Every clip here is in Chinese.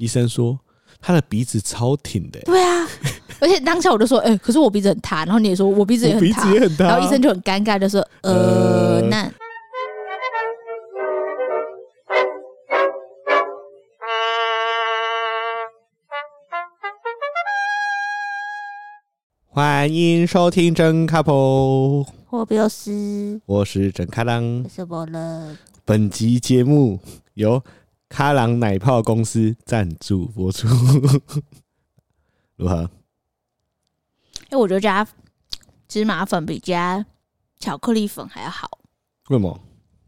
医生说他的鼻子超挺的、欸。对啊，而且当下我就说，哎、欸，可是我鼻子很塌。然后你也说我鼻子也很塌，鼻子也很塌。然后医生就很尴尬，的说，呃，呃那。欢迎收听真卡普，我比较斯，我是真卡郎，什么了？本集节目由咖朗奶泡公司赞助播出，如何？因为我觉得加芝麻粉比加巧克力粉还要好。为什么？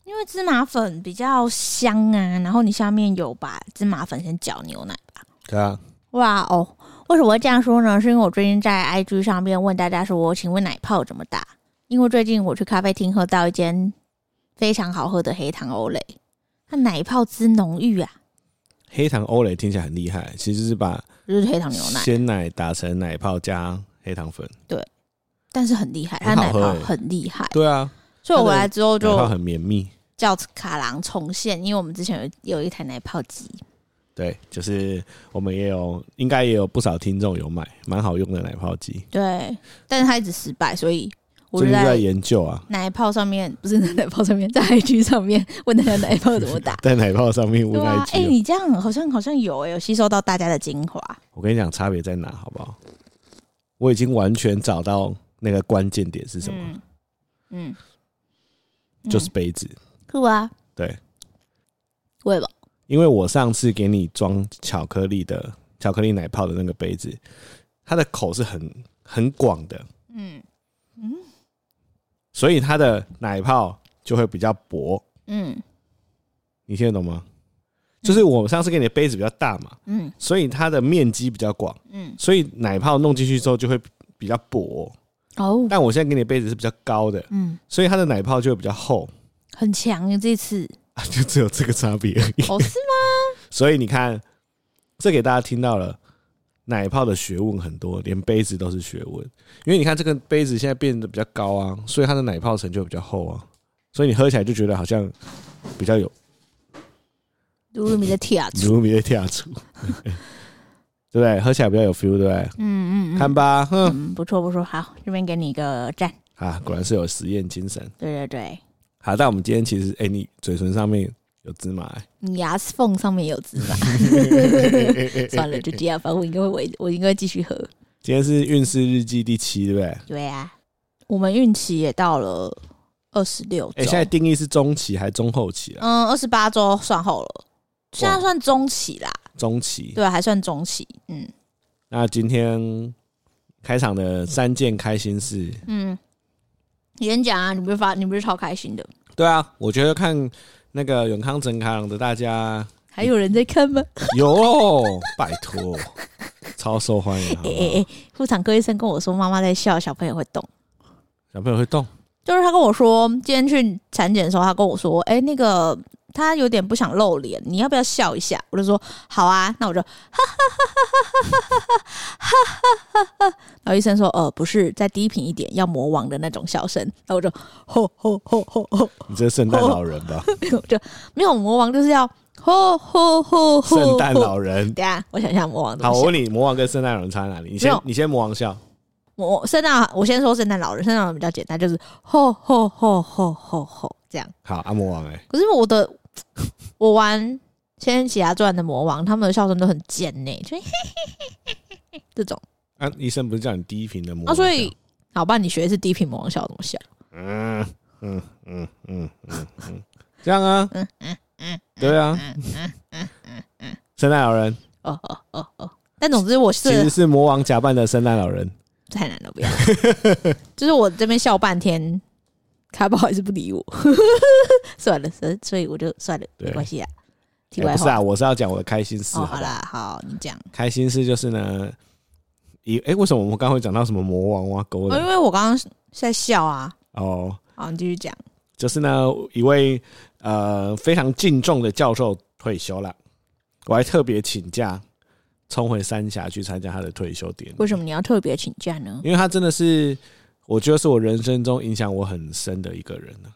因为芝麻粉比较香啊，然后你下面有把芝麻粉先搅牛奶吧？对啊。哇哦。为什么会这样说呢？是因为我最近在 IG 上面问大家说：“请问奶泡怎么打？”因为最近我去咖啡厅喝到一间非常好喝的黑糖欧蕾，它奶泡之浓郁啊！黑糖欧蕾听起来很厉害，其实是把就是黑糖牛奶鲜奶打成奶泡加黑糖粉，对，但是很厉害，它奶泡很厉害，对啊，所以我回来之后就很绵密，叫卡郎重现，因为我们之前有有一台奶泡机。对，就是我们也有，应该也有不少听众有买，蛮好用的奶泡机。对，但是它一直失败，所以我就在研究啊。奶泡上面不是在奶泡上面，在 IG 上面问大家奶泡怎么打。在奶泡上面问 IG。哎、欸，你这样好像好像有哎、欸，有吸收到大家的精华。我跟你讲，差别在哪，好不好？我已经完全找到那个关键点是什么。嗯，嗯，就是杯子。酷啊。对。为什么？因为我上次给你装巧克力的巧克力奶泡的那个杯子，它的口是很很广的，嗯嗯，所以它的奶泡就会比较薄，嗯，你听得懂吗？就是我上次给你的杯子比较大嘛，嗯，所以它的面积比较广，嗯，所以奶泡弄进去之后就会比较薄，哦，但我现在给你的杯子是比较高的，嗯，所以它的奶泡就会比较厚，很强啊这次。就只有这个差别而已。哦，是吗？所以你看，这给大家听到了，奶泡的学问很多，连杯子都是学问。因为你看这个杯子现在变得比较高啊，所以它的奶泡层就比较厚啊，所以你喝起来就觉得好像比较有。鲁鲁米的铁杵，鲁鲁米的铁杵，对不对？喝起来比较有 feel，对不对？嗯嗯，嗯，看吧，哼，嗯，不错不错，好，这边给你一个赞啊，果然是有实验精神。对对对。好，但我们今天其实，哎、欸，你嘴唇上面有芝麻、欸，你牙缝上面有芝麻，算了，就这样，反正我应该会，我我应该继续喝。今天是运势日记第七，对不对？对啊，我们运期也到了二十六周。哎，现在定义是中期还是中后期啊？嗯，二十八周算后了，现在算中期啦。中期，对，还算中期。嗯，那今天开场的三件开心事，嗯。演讲啊，你不是发，你不是超开心的？对啊，我觉得看那个永康真开朗的大家还有人在看吗？有，拜托，超受欢迎。哎哎哎，妇产科医生跟我说，妈妈在笑，小朋友会动，小朋友会动，就是他跟我说，今天去产检的时候，他跟我说，哎、欸，那个。他有点不想露脸，你要不要笑一下？我就说好啊，那我就哈哈哈哈哈哈哈哈哈哈。然后医生说，呃，不是，再低频一点，要魔王的那种笑声。然后我就吼吼吼吼吼，你这是圣诞老人吧？没有，就没有魔王，就是要吼吼吼吼。圣诞老人，等下我想一下魔王。好，我问你，魔王跟圣诞老人差在哪里？你先，你先魔王笑。魔圣诞，我先说圣诞老人。圣诞老人比较简单，就是吼吼吼吼吼吼这样。好，阿魔王哎，可是我的。我玩《仙剑奇侠传》的魔王，他们的笑声都很尖呢，就嘿嘿嘿嘿嘿这种。啊，医生不是叫你低频的魔王？啊，所以好吧，你学的是低频魔王笑怎么笑？嗯嗯嗯嗯嗯嗯，这样啊？嗯嗯嗯，对啊。嗯嗯嗯嗯嗯，圣诞老人。哦哦哦哦，但总之我是其实是魔王假扮的圣诞老人，太难了，不要。就是我这边笑半天。卡宝还是不理我，算了，所所以我就算了，没关系啊。题外话、欸、不是啊，我是要讲我的开心事。哦、好啦，好，你讲。开心事就是呢，一哎、欸，为什么我们刚会讲到什么魔王挖沟的？因为我刚刚在笑啊。哦，好，你继续讲。就是呢，一位呃非常敬重的教授退休了，我还特别请假冲回三峡去参加他的退休典礼。为什么你要特别请假呢？因为他真的是。我觉得是我人生中影响我很深的一个人呢。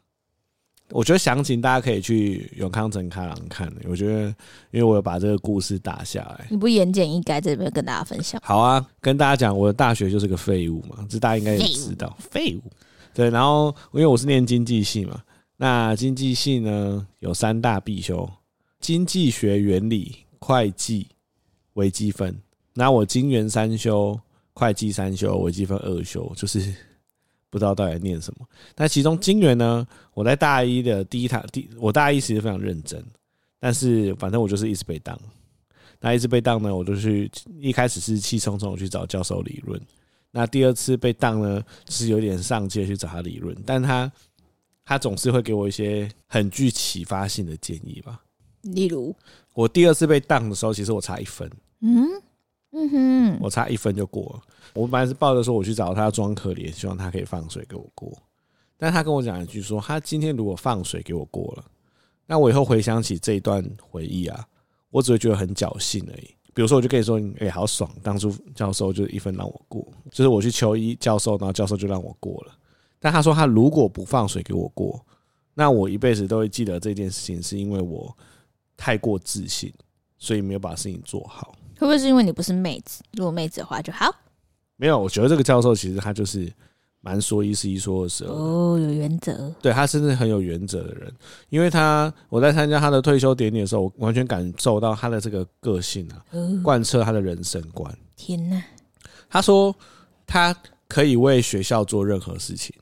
我觉得详情大家可以去永康城开朗看。我觉得，因为我有把这个故事打下来，你不言简意赅，这边跟大家分享。好啊，跟大家讲，我的大学就是个废物嘛，这大家应该也知道。废物，对。然后，因为我是念经济系嘛，那经济系呢有三大必修：经济学原理、会计、微积分。那我经元三修，会计三修，微积分二修，就是。不知道到底念什么，但其中金元呢，我在大一的第一堂，第我大一其实非常认真，但是反正我就是一直被当，那一直被当呢，我就去一开始是气冲冲去找教授理论，那第二次被当呢，就是有点上街去找他理论，但他他总是会给我一些很具启发性的建议吧，例如？我第二次被当的时候，其实我差一分，嗯嗯哼，我差一分就过了。我本来是抱着说我去找他装可怜，希望他可以放水给我过。但他跟我讲一句说，他今天如果放水给我过了，那我以后回想起这一段回忆啊，我只会觉得很侥幸而已。比如说，我就跟你说，哎，好爽，当初教授就一分让我过，就是我去求一教授，然后教授就让我过了。但他说他如果不放水给我过，那我一辈子都会记得这件事情，是因为我太过自信，所以没有把事情做好。会不会是因为你不是妹子？如果妹子的话就好。没有，我觉得这个教授其实他就是蛮说一是一，说二是二。哦，有原则。对，他甚至很有原则的人，因为他我在参加他的退休典礼的时候，我完全感受到他的这个个性啊，贯彻他的人生观。天哪！他说他可以为学校做任何事情，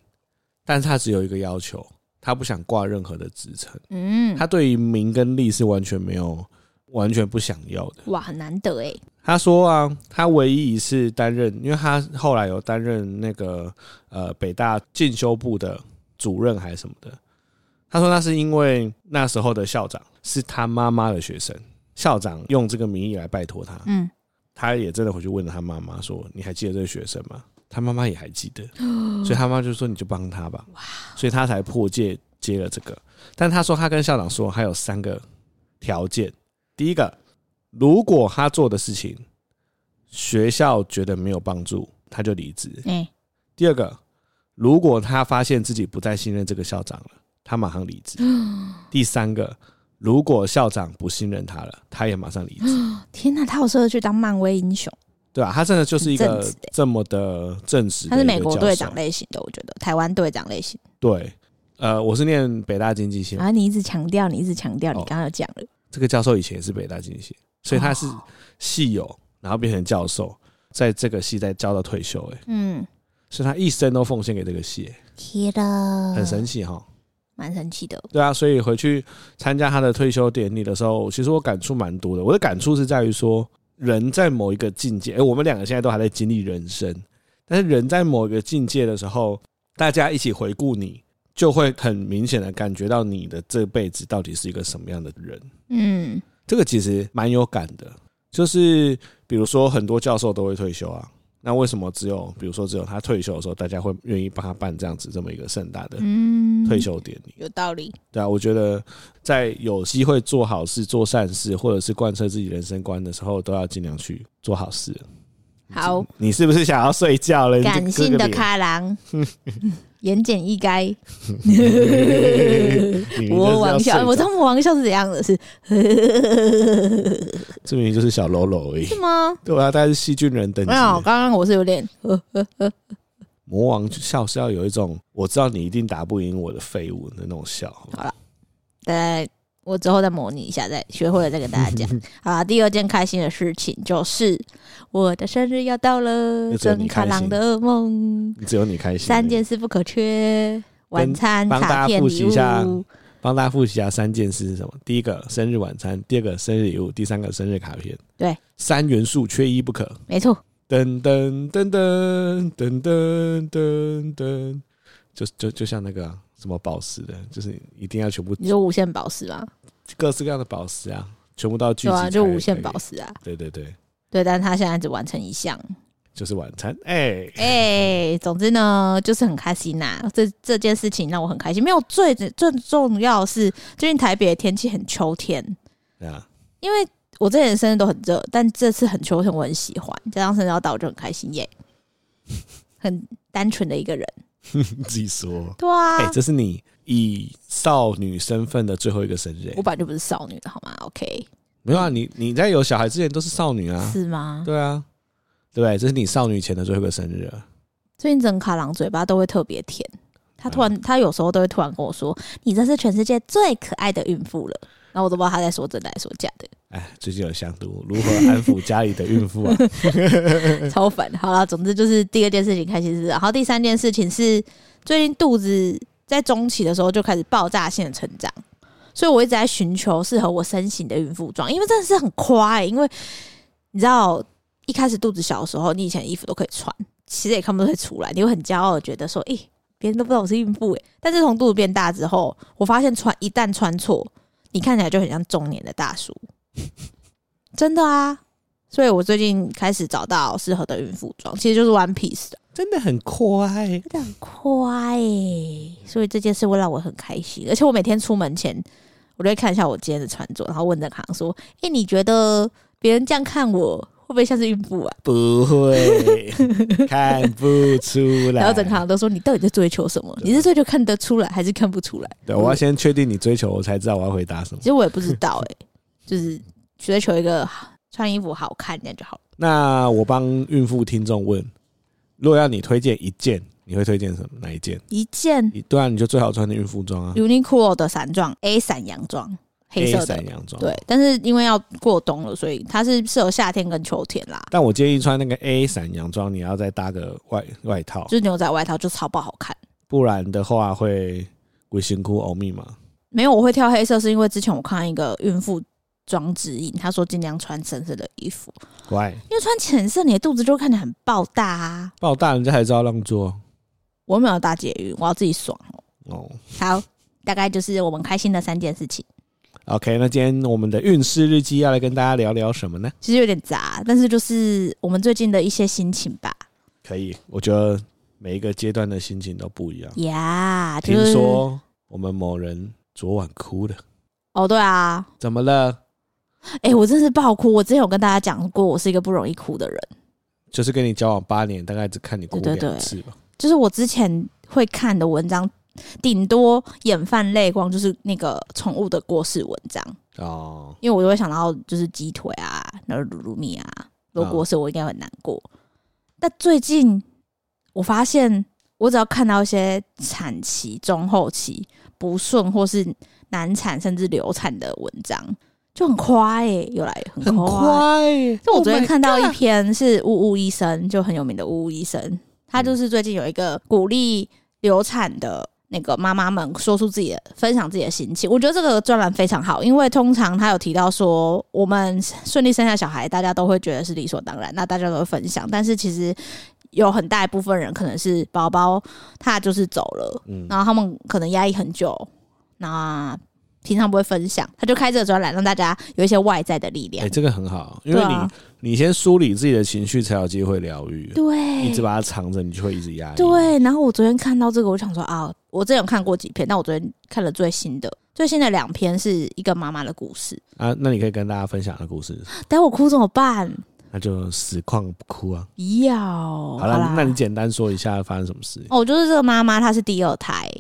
但是他只有一个要求，他不想挂任何的职称。嗯，他对于名跟利是完全没有。完全不想要的哇，很难得哎。他说啊，他唯一一次担任，因为他后来有担任那个呃北大进修部的主任还是什么的。他说那是因为那时候的校长是他妈妈的学生，校长用这个名义来拜托他。嗯，他也真的回去问了他妈妈说：“你还记得这个学生吗？”他妈妈也还记得，所以他妈就说：“你就帮他吧。”哇，所以他才破戒接了这个。但他说他跟校长说还有三个条件。第一个，如果他做的事情学校觉得没有帮助，他就离职。嗯。第二个，如果他发现自己不再信任这个校长了，他马上离职。第三个，如果校长不信任他了，他也马上离职。天哪，他好适合去当漫威英雄，对啊？他真的就是一个这么的正直。他是美国队长类型的，我觉得台湾队长类型。对，呃，我是念北大经济系。啊，你一直强调，你一直强调，你刚刚有讲了。这个教授以前也是北大经济系，所以他是系友，然后变成教授，在这个系在教到退休，哎，嗯，所以他一生都奉献给这个系，天哪，很神奇哈，蛮神奇的，对啊，所以回去参加他的退休典礼的时候，其实我感触蛮多的。我的感触是在于说，人在某一个境界，哎，我们两个现在都还在经历人生，但是人在某一个境界的时候，大家一起回顾你。就会很明显的感觉到你的这辈子到底是一个什么样的人。嗯，这个其实蛮有感的。就是比如说很多教授都会退休啊，那为什么只有比如说只有他退休的时候，大家会愿意帮他办这样子这么一个盛大的退休典礼？有道理。对啊，我觉得在有机会做好事、做善事，或者是贯彻自己人生观的时候，都要尽量去做好事。好，你是不是想要睡觉了？感性的开朗。言简意赅，魔王笑，我知道魔王笑是怎样的，是，这明明就是小喽啰而已，是吗？对啊，大概是细菌人等级。没有，刚刚我是有点，魔王笑是要有一种我知道你一定打不赢我的废物的那种笑。好了，对。我之后再模拟一下，再学会了再跟大家讲。好啦，第二件开心的事情就是我的生日要到了，真开朗的噩梦。只有你开心。三件事不可缺：晚餐、卡片、礼物。帮大家复习一下三件事是什么？第一个生日晚餐，第二个生日礼物，第三个生日卡片。对，三元素缺一不可。没错。噔噔噔噔噔噔噔噔，就就就像那个、啊。什么宝石的，就是一定要全部。你说无限宝石吗？各式各样的宝石啊，全部都要聚集。对啊，就无限宝石啊。对对对对，但他现在只完成一项，就是晚餐。哎、欸、哎、欸，总之呢，就是很开心呐、啊。这这件事情让我很开心。没有最最重要的是，最近台北的天气很秋天。对啊，因为我之前生日都很热，但这次很秋天，我很喜欢。加上生日要到，我就很开心耶。很单纯的一个人。自己说，对啊，哎、欸，这是你以少女身份的最后一个生日。我本来就不是少女的好吗？OK，没有啊，你你在有小孩之前都是少女啊？是吗？对啊，对不对？这是你少女前的最后一个生日啊。最近整卡郎嘴巴都会特别甜，他突然、嗯、他有时候都会突然跟我说：“你这是全世界最可爱的孕妇了。”然后我都不知道他在说真的还是说假的。哎，最近有想读如何安抚家里的孕妇啊，超烦。好了，总之就是第二件事情开心是，然后第三件事情是最近肚子在中期的时候就开始爆炸性的成长，所以我一直在寻求适合我身形的孕妇装，因为真的是很夸欸。因为你知道一开始肚子小的时候，你以前的衣服都可以穿，其实也看不出出来，你会很骄傲的觉得说，诶、欸，别人都不知道我是孕妇诶。但是从肚子变大之后，我发现穿一旦穿错。你看起来就很像中年的大叔，真的啊！所以我最近开始找到适合的孕妇装，其实就是 One Piece 的，真的很快，真的很快。所以这件事会让我很开心，而且我每天出门前，我都会看一下我今天的穿着，然后问郑航说：“哎、欸，你觉得别人这样看我？”会不会像是孕妇啊？不会，看不出来。然后整行都说，你到底在追求什么？你是追求看得出来，还是看不出来？对，我要先确定你追求，我才知道我要回答什么。其实我也不知道、欸，哎，就是追求一个穿衣服好看这样就好了。那我帮孕妇听众问，如果要你推荐一件，你会推荐什么？哪一件？一件？对啊，你就最好穿的孕妇装啊，Uniqlo 的伞装，A 伞洋装。黑色的洋装，对，但是因为要过冬了，所以它是适合夏天跟秋天啦。但我建议穿那个 A 伞洋装，你要再搭个外外套，就是牛仔外套，就超不好看。不然的话会鬼辛苦欧米吗？没有，我会挑黑色，是因为之前我看一个孕妇装指引，他说尽量穿深色的衣服。乖，因为穿浅色，你的肚子就会看起来很爆大啊。爆大，人家还知道让座。我没有搭捷运，我要自己爽哦。哦，好，大概就是我们开心的三件事情。OK，那今天我们的运势日记要来跟大家聊聊什么呢？其实有点杂，但是就是我们最近的一些心情吧。可以，我觉得每一个阶段的心情都不一样。呀、yeah, 就是，听说我们某人昨晚哭了。哦，对啊，怎么了？哎、欸，我真是爆哭。我之前有跟大家讲过，我是一个不容易哭的人。就是跟你交往八年，大概只看你哭两次吧。就是我之前会看的文章。顶多眼泛泪光，就是那个宠物的过世文章哦。因为我就会想到，就是鸡腿啊，然后鲁鲁米啊，如果过世，我应该很难过。但最近我发现，我只要看到一些产期、中后期不顺，或是难产甚至流产的文章，就很夸哎、欸，又来很夸。就我昨天看到一篇是呜呜医生，就很有名的呜呜医生，他就是最近有一个鼓励流产的。那个妈妈们说出自己的，分享自己的心情，我觉得这个专栏非常好，因为通常他有提到说，我们顺利生下小孩，大家都会觉得是理所当然，那大家都会分享，但是其实有很大一部分人可能是宝宝他就是走了，嗯，然后他们可能压抑很久，那。平常不会分享，他就开这个专栏，让大家有一些外在的力量。哎、欸，这个很好，因为你、啊、你先梳理自己的情绪，才有机会疗愈。对，一直把它藏着，你就会一直压抑。对，然后我昨天看到这个，我想说啊，我之前有看过几篇，但我昨天看了最新的，最新的两篇是一个妈妈的故事啊。那你可以跟大家分享的故事。等我哭怎么办？那就死况不哭啊！要好了，那你简单说一下发生什么事？哦，就是这个妈妈，她是第二胎。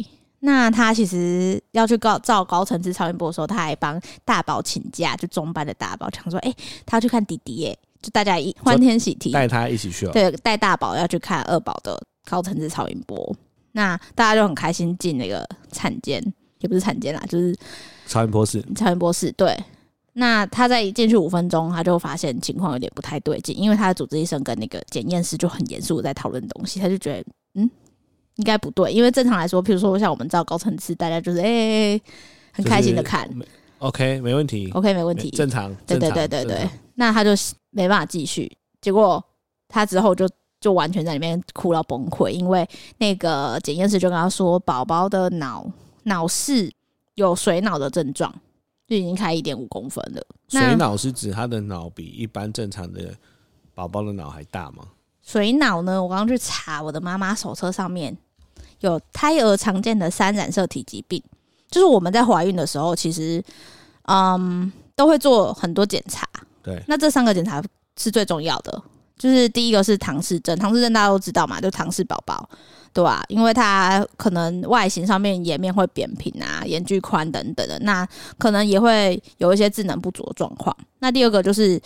那他其实要去高照高层次超音波的时候，他还帮大宝请假，就中班的大宝，想说，哎、欸，他要去看弟弟，耶，就大家一欢天喜地带他一起去，对，带大宝要去看二宝的高层次超音波。那大家就很开心进那个产间，也不是产间啦，就是超音波室。超音波室，对。那他在一进去五分钟，他就发现情况有点不太对劲，因为他的主治医生跟那个检验师就很严肃的在讨论东西，他就觉得，嗯。应该不对，因为正常来说，譬如说像我们照高层次，大家就是哎、欸，很开心的看。OK，没问题。OK，没问题。正常。对对对对对。那他就没办法继续，结果他之后就就完全在里面哭到崩溃，因为那个检验师就跟他说，宝宝的脑脑室有水脑的症状，就已经开一点五公分了。水脑是指他的脑比一般正常的宝宝的脑还大吗？水脑呢？我刚刚去查我的妈妈手册上面。有胎儿常见的三染色体疾病，就是我们在怀孕的时候，其实嗯都会做很多检查。对，那这三个检查是最重要的，就是第一个是唐氏症，唐氏症大家都知道嘛，就唐氏宝宝，对吧、啊？因为他可能外形上面颜面会扁平啊，眼距宽等等的，那可能也会有一些智能不足的状况。那第二个就是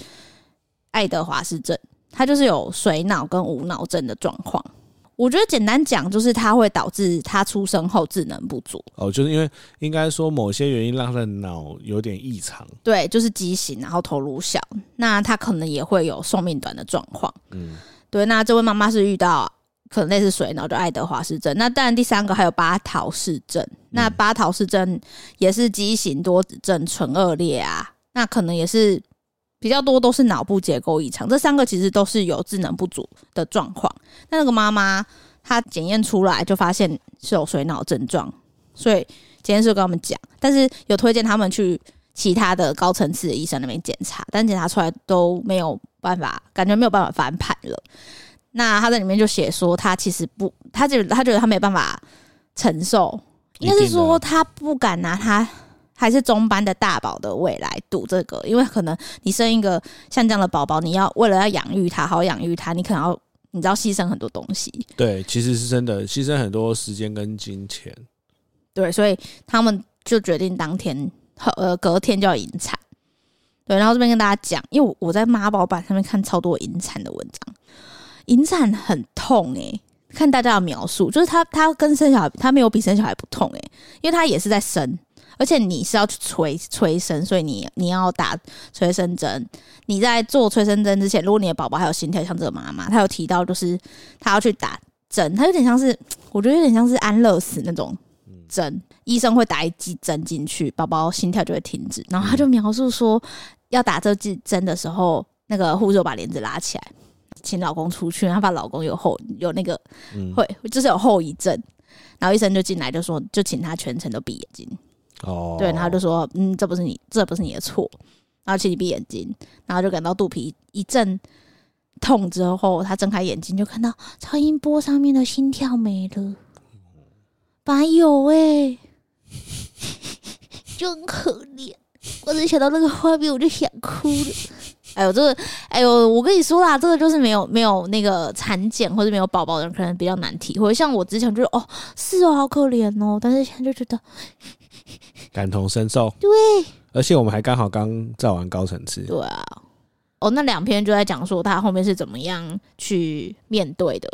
爱德华氏症，他就是有水脑跟无脑症的状况。我觉得简单讲，就是它会导致他出生后智能不足。哦，就是因为应该说某些原因让他的脑有点异常。对，就是畸形，然后头颅小，那他可能也会有寿命短的状况。嗯，对。那这位妈妈是遇到可能类似水脑，就爱德华氏症。那当然第三个还有巴陶氏症。那巴陶氏症也是畸形多指症唇顎裂啊，那可能也是。比较多都是脑部结构异常，这三个其实都是有智能不足的状况。那那个妈妈她检验出来就发现是有水脑症状，所以检验师跟他们讲，但是有推荐他们去其他的高层次的医生那边检查，但检查出来都没有办法，感觉没有办法翻盘了。那他在里面就写说，他其实不，他觉得他觉得他没办法承受，应该是说他不敢拿他。还是中班的大宝的未来赌这个，因为可能你生一个像这样的宝宝，你要为了要养育他，好养育他，你可能要你知道牺牲很多东西。对，其实是真的牺牲很多时间跟金钱。对，所以他们就决定当天呃隔天就要引产。对，然后这边跟大家讲，因为我在妈宝版上面看超多引产的文章，引产很痛诶、欸。看大家的描述，就是他他跟生小孩，他没有比生小孩不痛诶、欸，因为他也是在生。而且你是要去催催生，所以你你要打催生针。你在做催生针之前，如果你的宝宝还有心跳，像这个妈妈，她有提到，就是她要去打针，她有点像是，我觉得有点像是安乐死那种针，医生会打一剂针进去，宝宝心跳就会停止。然后她就描述说，要打这剂针的时候，那个护士把帘子拉起来，请老公出去，然后怕老公有后有那个会就是有后遗症，然后医生就进来就说，就请他全程都闭眼睛。哦，对，然后就说，嗯，这不是你，这不是你的错，然后请你闭眼睛，然后就感到肚皮一阵痛之后，他睁开眼睛就看到超音波上面的心跳没了，本来有哎、欸，就很可怜，我只想到那个画面我就想哭了。哎呦，这个，哎呦，我跟你说啦，这个就是没有没有那个产检或者没有宝宝的人，可能比较难体会。像我之前就是哦，是哦，好可怜哦，但是现在就觉得。感同身受，对，而且我们还刚好刚造完高层次，对啊，哦，那两篇就在讲说他后面是怎么样去面对的。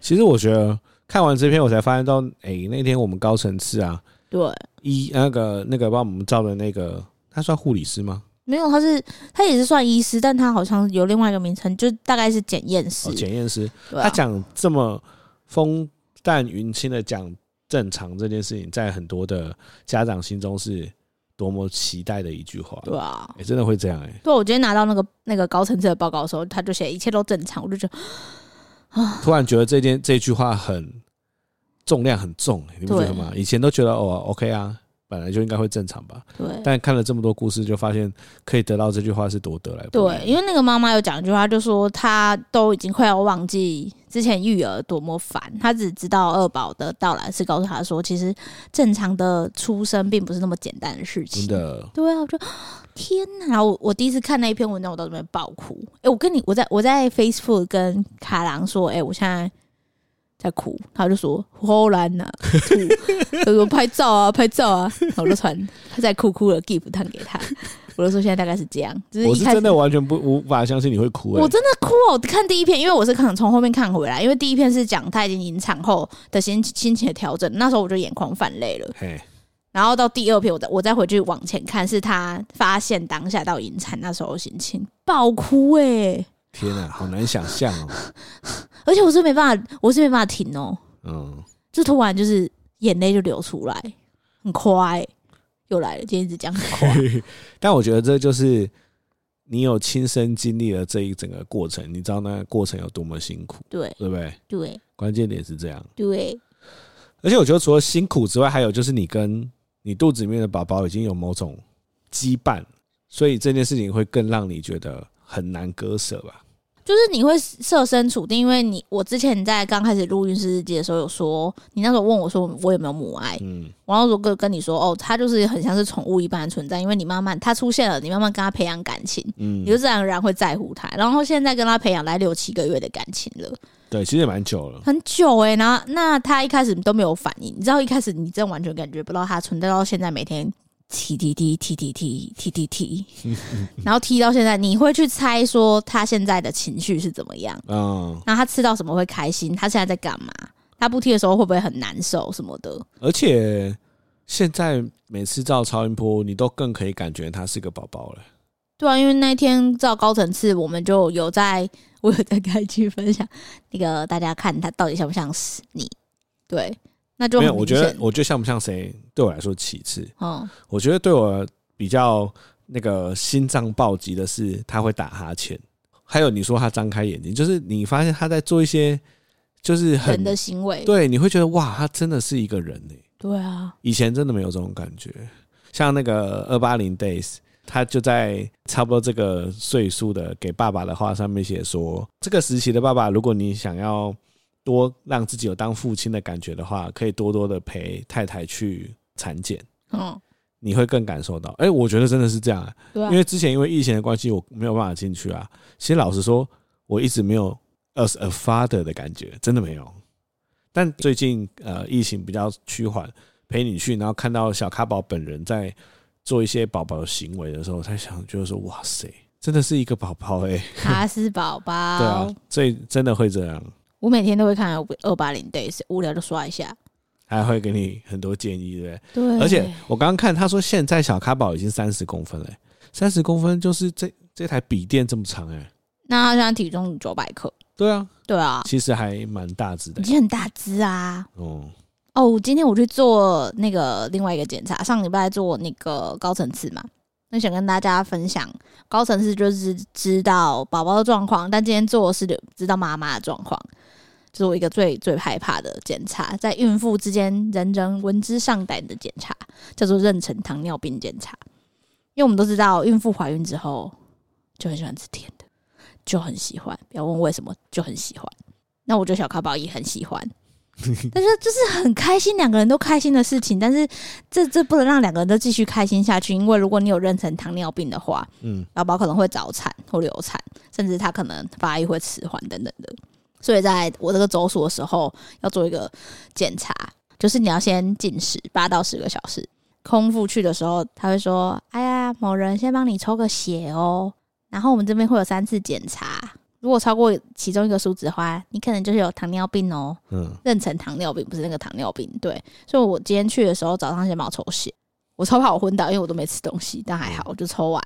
其实我觉得看完这篇，我才发现到，哎、欸，那天我们高层次啊，对，医那个那个帮我们照的那个，他算护理师吗？没有，他是他也是算医师，但他好像有另外一个名称，就大概是检验师。检验师，他讲这么风淡云轻的讲。正常这件事情，在很多的家长心中是多么期待的一句话，对啊，真的会这样哎、欸。对，我今天拿到那个那个高层次的报告的时候，他就写一切都正常，我就觉得啊，突然觉得这件这句话很重量很重、欸，你不觉得吗？以前都觉得哦，OK 啊。本来就应该会正常吧，对。但看了这么多故事，就发现可以得到这句话是多得来不。对，因为那个妈妈有讲一句话，就说她都已经快要忘记之前育儿多么烦，她只知道二宝的到来是告诉她说，其实正常的出生并不是那么简单的事情。真的。对啊，我就天哪！然后我我第一次看那一篇文章，我到这边爆哭。哎、欸，我跟你，我在我在 Facebook 跟卡郎说，哎、欸，我现在。在哭，他就说好难呐，他说拍照啊，拍照啊，我就传他在哭哭的 GIF 弹给他，我就说现在大概是这样，就是、我是真的完全不无法相信你会哭、欸，我真的哭哦！我看第一篇，因为我是可能从后面看回来，因为第一篇是讲他已经引产后的心心情的调整，那时候我就眼眶泛泪了，然后到第二篇，我再我再回去往前看，是他发现当下到引产那时候的心情。爆哭哎、欸。天啊，好难想象哦！而且我是没办法，我是没办法停哦。嗯，就突然就是眼泪就流出来，很快又来了。今天一直讲很快，但我觉得这就是你有亲身经历了这一整个过程，你知道那个过程有多么辛苦，对对不对？对，关键点是这样。对，而且我觉得除了辛苦之外，还有就是你跟你肚子里面的宝宝已经有某种羁绊，所以这件事情会更让你觉得很难割舍吧。就是你会设身处地，因为你我之前在刚开始录运势日记的时候有说，你那时候问我说我有没有母爱，嗯，然后如果跟你说哦，他就是很像是宠物一般的存在，因为你慢慢他出现了，你慢慢跟他培养感情，嗯，你就自然而然会在乎他，然后现在跟他培养来六七个月的感情了，对，其实也蛮久了，很久哎、欸，然后那他一开始都没有反应，你知道一开始你真的完全感觉不到他存在，到现在每天。踢踢踢踢踢踢踢踢踢，然后踢到现在，你会去猜说他现在的情绪是怎么样？嗯，那他吃到什么会开心？他现在在干嘛？他不踢的时候会不会很难受什么的？而且现在每次照超音波，你都更可以感觉他是个宝宝了。对啊，因为那天照高层次，我们就有在，我有在开去分享那个大家看他到底像不像是你？对。那就没有，我觉得，我觉得像不像谁，对我来说其次。哦，我觉得对我比较那个心脏暴击的是，他会打哈欠，还有你说他张开眼睛，就是你发现他在做一些就是很人的行为，对，你会觉得哇，他真的是一个人呢。对啊，以前真的没有这种感觉。像那个二八零 days，他就在差不多这个岁数的给爸爸的话上面写说，这个时期的爸爸，如果你想要。多让自己有当父亲的感觉的话，可以多多的陪太太去产检，嗯，你会更感受到。哎，我觉得真的是这样，对啊，因为之前因为疫情的关系，我没有办法进去啊。其实老实说，我一直没有 as a father 的感觉，真的没有。但最近呃，疫情比较趋缓，陪你去，然后看到小咖宝本人在做一些宝宝的行为的时候，才想就是说，哇塞，真的是一个宝宝哎，他是宝宝，对啊，所以真的会这样。我每天都会看二八零 days，无聊就刷一下，还会给你很多建议，对不对？对。而且我刚刚看他说，现在小咖宝已经三十公分了，三十公分就是这这台笔电这么长哎。那他现在体重九百克。对啊，对啊，其实还蛮大只的，已经很大只啊。哦哦，今天我去做那个另外一个检查，上礼拜做那个高层次嘛。那想跟大家分享，高层次就是知道宝宝的状况，但今天做的是知道妈妈的状况。做一个最最害怕的检查，在孕妇之间人人闻之丧胆的检查，叫做妊娠糖尿病检查。因为我们都知道，孕妇怀孕之后就很喜欢吃甜的，就很喜欢。不要问为什么，就很喜欢。那我觉得小咖宝也很喜欢，但是就是很开心，两个人都开心的事情。但是这这不能让两个人都继续开心下去，因为如果你有妊娠糖尿病的话，嗯，宝宝可能会早产或流产，甚至他可能发育会迟缓等等的。所以在我这个周数的时候，要做一个检查，就是你要先禁食八到十个小时。空腹去的时候，他会说：“哎呀，某人先帮你抽个血哦。”然后我们这边会有三次检查，如果超过其中一个数值的话，你可能就是有糖尿病哦。嗯，妊娠糖尿病不是那个糖尿病。对，所以我今天去的时候，早上先帮我抽血，我超怕我昏倒，因为我都没吃东西，但还好，我就抽完。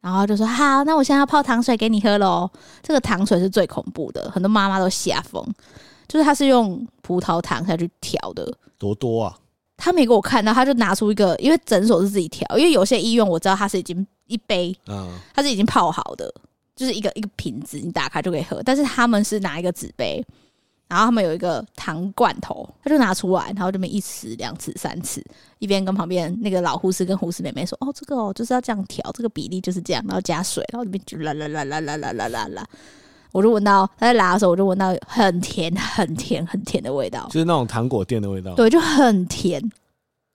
然后就说好，那我现在要泡糖水给你喝喽。这个糖水是最恐怖的，很多妈妈都吓疯。就是他是用葡萄糖下去调的，多多啊？他没给我看到，他就拿出一个，因为诊所是自己调，因为有些医院我知道他是已经一杯，嗯，他是已经泡好的，就是一个一个瓶子，你打开就可以喝。但是他们是拿一个纸杯。然后他们有一个糖罐头，他就拿出来，然后这边一吃、两次、三次，一边跟旁边那个老护士跟护士妹妹说：“哦，这个哦就是要这样调，这个比例就是这样，然后加水，然后这边就啦啦啦啦啦啦啦啦啦。”我就闻到他在拉的时候，我就闻到很甜、很甜、很甜的味道，就是那种糖果店的味道。对，就很甜。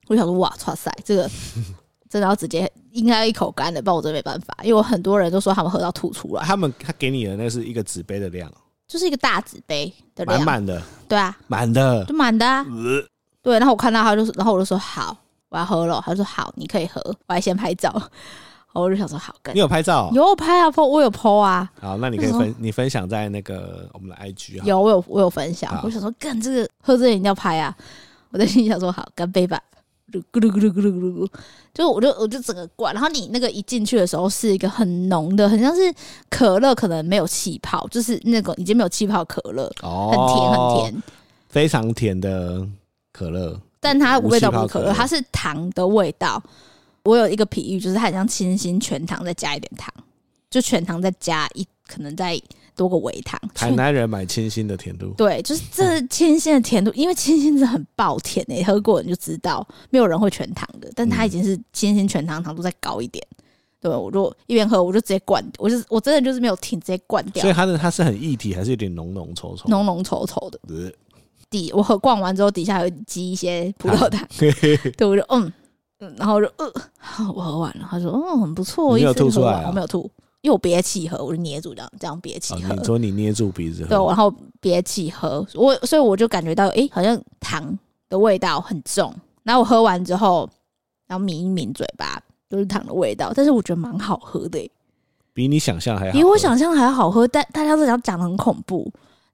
我就想说：“哇，哇塞，这个 真的要直接应该要一口干的，不然我真没办法。”因为我很多人都说他们喝到吐出来。他们他给你的那是一个纸杯的量。就是一个大纸杯的量，满满的，对啊，满的，就满的啊，呃、对。然后我看到他，就是，然后我就说好，我要喝了。他就说好，你可以喝。我还先拍照，我就想说好，跟你有拍照？有拍啊，po 我有 po 啊。好，那你可以分，你分享在那个我们的 IG 啊有，我有我有分享。我想说，干这个喝这个饮料拍啊，我在心里想说好，干杯吧。咕噜咕噜咕噜咕噜，就我就我就整个灌，然后你那个一进去的时候是一个很浓的，很像是可乐，可能没有气泡，就是那个已经没有气泡可乐，哦，很甜很甜，非常甜的可乐，但它味道不是可乐，它是糖的味道。我有一个比喻，就是它很像清新全糖再加一点糖，就全糖再加一，可能再。多个微糖，台南人买清新的甜度，对，就是这清新的甜度，因为清新是很爆甜诶，喝过你就知道，没有人会全糖的，但它已经是清新全糖糖度再高一点，对，我就一边喝，我就直接灌，我就我真的就是没有停，直接灌掉。所以它的它是很液体，还是有点浓浓稠稠？浓浓稠稠的。呃底我喝灌完之后，底下有积一些葡萄糖。对，我就嗯嗯，然后我就呃，我喝完了。他说嗯，很不错。你没有吐出来、啊？我没有吐，因为我憋气喝，我就捏住这样这样憋气喝。你说你捏住鼻子喝？对，然后憋气喝，我所以我就感觉到，哎、欸，好像糖的味道很重。然后我喝完之后，然后抿一抿嘴巴，都、就是糖的味道。但是我觉得蛮好喝的、欸，比你想象还好，比我想象还好喝。但大家都讲讲的很恐怖。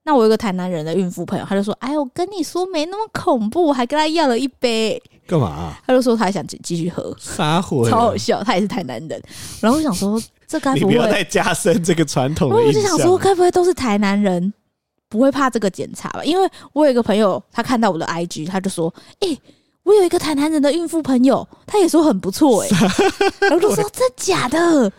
那我有个台南人的孕妇朋友，他就说：“哎，我跟你说没那么恐怖，还跟他要了一杯，干嘛、啊？”他就说他还想继继续喝，撒谎，超好笑。他也是台南人，然后我想说，这该不会你不要再加深这个传统？我就想说，该不会都是台南人不会怕这个检查吧？因为我有一个朋友，他看到我的 IG，他就说：“哎、欸，我有一个台南人的孕妇朋友，他也说很不错。”哎，然后就说：“真假的？”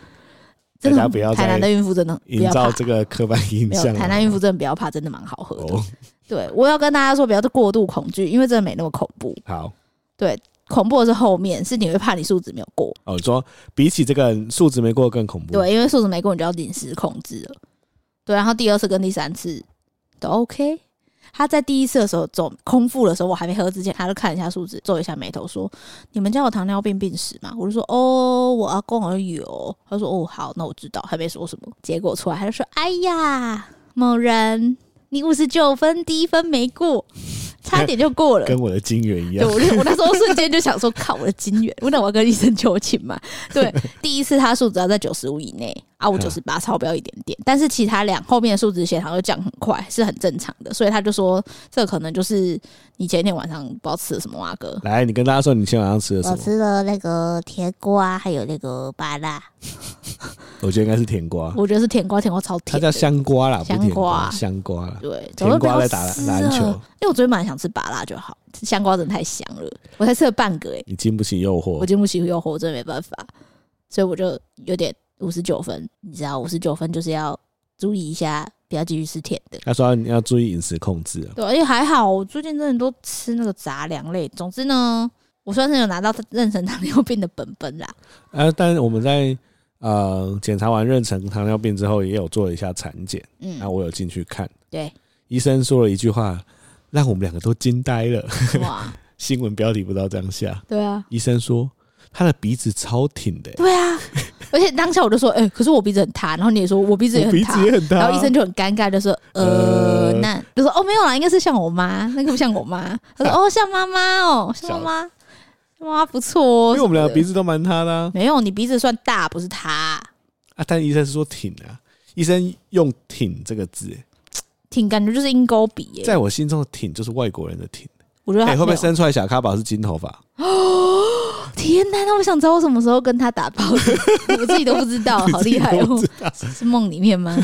真的不要台南的孕妇真的营造这个刻板印象。台南孕妇真的不要怕，真的蛮好喝的。哦、对，我要跟大家说，不要过度恐惧，因为真的没那么恐怖。好，对，恐怖的是后面，是你会怕你数值没有过。哦，说比起这个数值没过更恐怖。对，因为数值没过，你就要临时控制了。对，然后第二次跟第三次都 OK。他在第一次的时候走空腹的时候，我还没喝之前，他就看一下数字，皱一下眉头说：“你们家有糖尿病病史吗？”我就说：“哦，我阿公好像有。”他说：“哦，好，那我知道。”还没说什么，结果出来他就说：“哎呀，某人，你五十九分，第一分没过。”差点就过了，跟我的金元一样。对，我就我那时候瞬间就想说，靠，我的金元，我那我要跟医生求情嘛。对，第一次他数值要在九十五以内啊，我九十八超标一点点，但是其他两后面的数值血糖都降很快，是很正常的，所以他就说这可能就是你前一天晚上不知道吃了什么啊哥。来，你跟大家说你前天晚上吃了什么？我吃了那个甜瓜，还有那个芭乐。我觉得应该是甜瓜，我觉得是甜瓜，甜瓜超甜。它叫香瓜啦，香瓜，香瓜啦。对，甜瓜在打篮球。因为我昨天本来想吃芭乐就好，香瓜真的太香了，我才吃了半个哎、欸。你经不起诱惑，我经不起诱惑，我真的没办法，所以我就有点五十九分。你知道，五十九分就是要注意一下，不要继续吃甜的。他说你要注意饮食控制啊。对，而且还好，我最近真的都吃那个杂粮类。总之呢，我算是有拿到妊娠糖尿病的本本啦。呃，但是我们在。呃，检查完妊娠糖尿病之后，也有做了一下产检。嗯，那我有进去看。对，医生说了一句话，让我们两个都惊呆了。哇！新闻标题不知道这样下。对啊。医生说他的鼻子超挺的。对啊。而且当下我就说，哎、欸，可是我鼻子很塌。然后你也说我鼻子也很塌。然后医生就很尴尬，就说，呃，那就说，哦，没有啦，应该是像我妈，那个不像我妈。他说，哦，像妈妈哦，像妈妈。妈，不错哦！因为我们两个鼻子都蛮塌的。没有，你鼻子算大，不是塌啊。但医生是说挺啊，医生用“挺”这个字，挺感觉就是鹰钩鼻耶。在我心中的“挺”就是外国人的“挺”。我觉得，哎，会不会生出来小咖宝是金头发？哦，天哪！那我想知道我什么时候跟他打炮的，我自己都不知道，好厉害哦！是梦里面吗？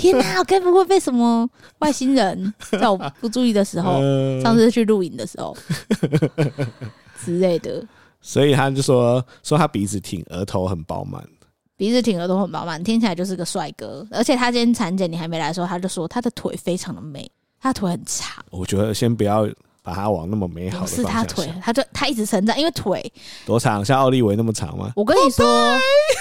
天哪！我该不会被什么外星人在我不注意的时候，上次去露营的时候。之类的，所以他就说说他鼻子挺，额头很饱满，鼻子挺，额都很饱满，听起来就是个帅哥。而且他今天产检你还没来的时候，他就说他的腿非常的美，他的腿很长。我觉得先不要把他往那么美好的方向想。是他腿，他就他一直成长，因为腿多长，像奥利维那么长吗？我跟你说，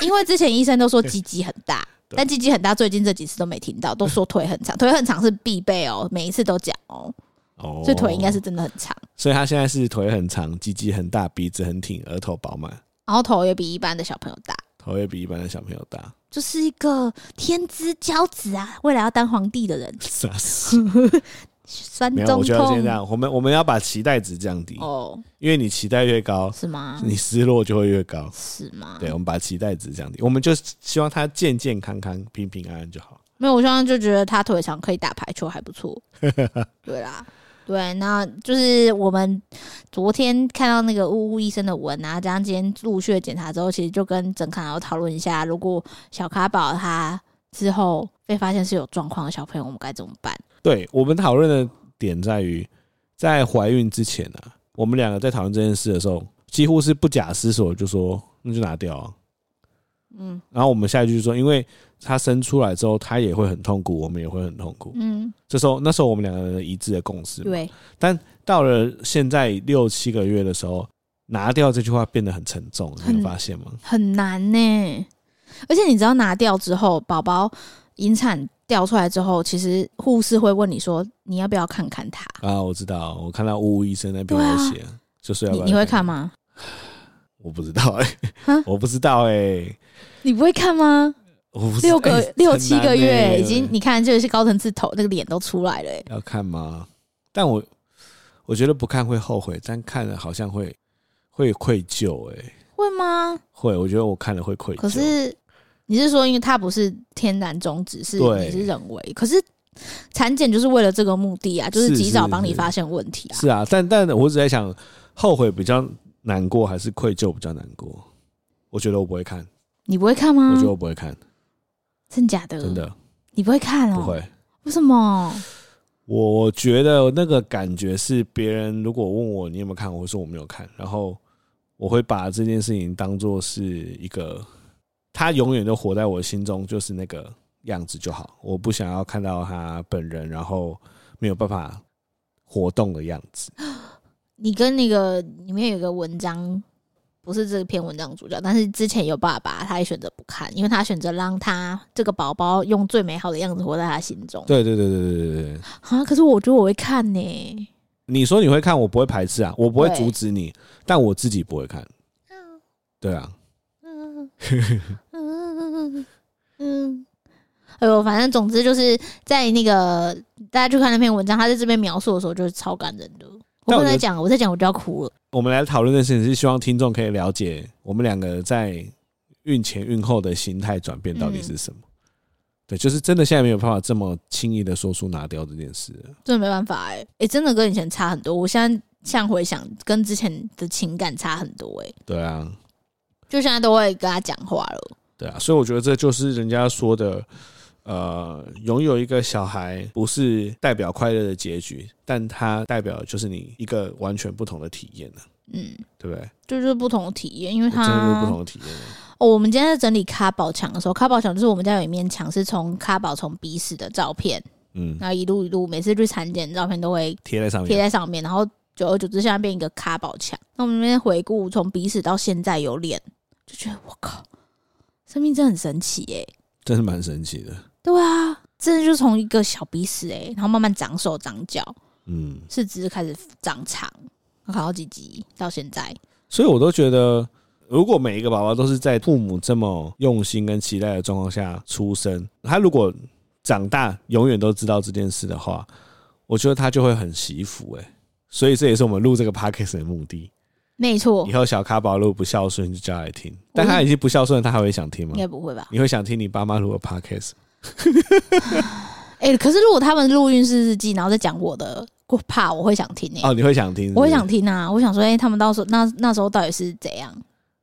因为之前医生都说鸡鸡很大，但鸡鸡很大，最近这几次都没听到，都说腿很长，腿很长是必备哦，每一次都讲哦。哦，这腿应该是真的很长，所以他现在是腿很长，鸡鸡很大，鼻子很挺，额头饱满，然后头也比一般的小朋友大，头也比一般的小朋友大，就是一个天之骄子啊！未来要当皇帝的人，酸中痛。我觉得先这样，我们我们要把期待值降低哦，因为你期待越高，是吗？你失落就会越高，是吗？对，我们把期待值降低，我们就希望他健健康康、平平安安就好。没有，我现在就觉得他腿长，可以打排球，还不错。对啦。对，那就是我们昨天看到那个呜呜医生的文啊，加上今天陆续的检查之后，其实就跟诊康要讨论一下，如果小卡宝他之后被发现是有状况的小朋友，我们该怎么办？对，我们讨论的点在于，在怀孕之前呢、我们两个在讨论这件事的时候，几乎是不假思索就说，那就拿掉啊。嗯，然后我们下一句就说，因为他生出来之后，他也会很痛苦，我们也会很痛苦。嗯，这时候那时候我们两个人一致的共识。对，但到了现在六七个月的时候，拿掉这句话变得很沉重，你有发现吗？很难呢、欸。而且你知道拿掉之后，宝宝引产掉出来之后，其实护士会问你说，你要不要看看他啊？我知道，我看到呜呜医生那边有写，啊、就是要不要你你会看吗？我不知道哎、欸，我不知道哎、欸，你不会看吗？六个、欸、六七个月、欸、已经，你看这个是高层次头，那个脸都出来了、欸。要看吗？但我我觉得不看会后悔，但看了好像会会愧疚哎、欸。会吗？会，我觉得我看了会愧疚。可是你是说，因为它不是天然种植，是你是人为？可是产检就是为了这个目的啊，就是及早帮你发现问题啊。是啊，但但我只在想，后悔比较难过，还是愧疚比较难过？我觉得我不会看。你不会看吗？我觉得我不会看。真假的？真的，你不会看哦？不会。为什么？我觉得那个感觉是，别人如果问我你有没有看，我会说我没有看，然后我会把这件事情当做是一个，他永远都活在我心中，就是那个样子就好。我不想要看到他本人，然后没有办法活动的样子。你跟那个里面有个文章。不是这篇文章主角，但是之前有爸爸，他也选择不看，因为他选择让他这个宝宝用最美好的样子活在他心中。对对对对对对对。啊！可是我觉得我会看呢。你说你会看，我不会排斥啊，我不会阻止你，但我自己不会看。嗯。对啊。嗯嗯嗯。哎呦，反正总之就是在那个大家去看那篇文章，他在这边描述的时候就是超感人的。我刚才讲，我在讲，我就要哭了。我们来讨论的事情是希望听众可以了解我们两个在孕前、孕后的心态转变到底是什么。嗯、对，就是真的现在没有办法这么轻易的说出拿掉这件事，真的没办法哎、欸，哎、欸，真的跟以前差很多。我现在像回想，跟之前的情感差很多哎、欸。对啊，就现在都会跟他讲话了。对啊，所以我觉得这就是人家说的。呃，拥有一个小孩不是代表快乐的结局，但它代表就是你一个完全不同的体验了。嗯，对不对？就是不同的体验，因为它真的是不同的体验。哦，我们今天在整理卡宝墙的时候，卡宝墙就是我们家有一面墙是从卡宝从鼻屎的照片，嗯，然后一路一路，每次去产检照片都会贴在上面，贴在上面，然后久而久之，现在变一个卡宝墙。那我们那边回顾从鼻屎到现在有脸，就觉得我靠，生命真的很神奇耶，真是蛮神奇的。对啊，真的就从一个小鼻屎哎，然后慢慢长手长脚，嗯，四肢开始长长，考好几级到现在，所以我都觉得，如果每一个宝宝都是在父母这么用心跟期待的状况下出生，他如果长大永远都知道这件事的话，我觉得他就会很惜福哎，所以这也是我们录这个 podcast 的目的。没错，以后小咖宝如果不孝顺就叫来听，但他已经不孝顺，他还会想听吗？应该不会吧？你会想听你爸妈录的 podcast？哎、欸，可是如果他们录运势日记，然后再讲我的，我怕我会想听哎、欸。哦，你会想听是不是？我会想听啊！我想说，哎、欸，他们到时候那那时候到底是怎样？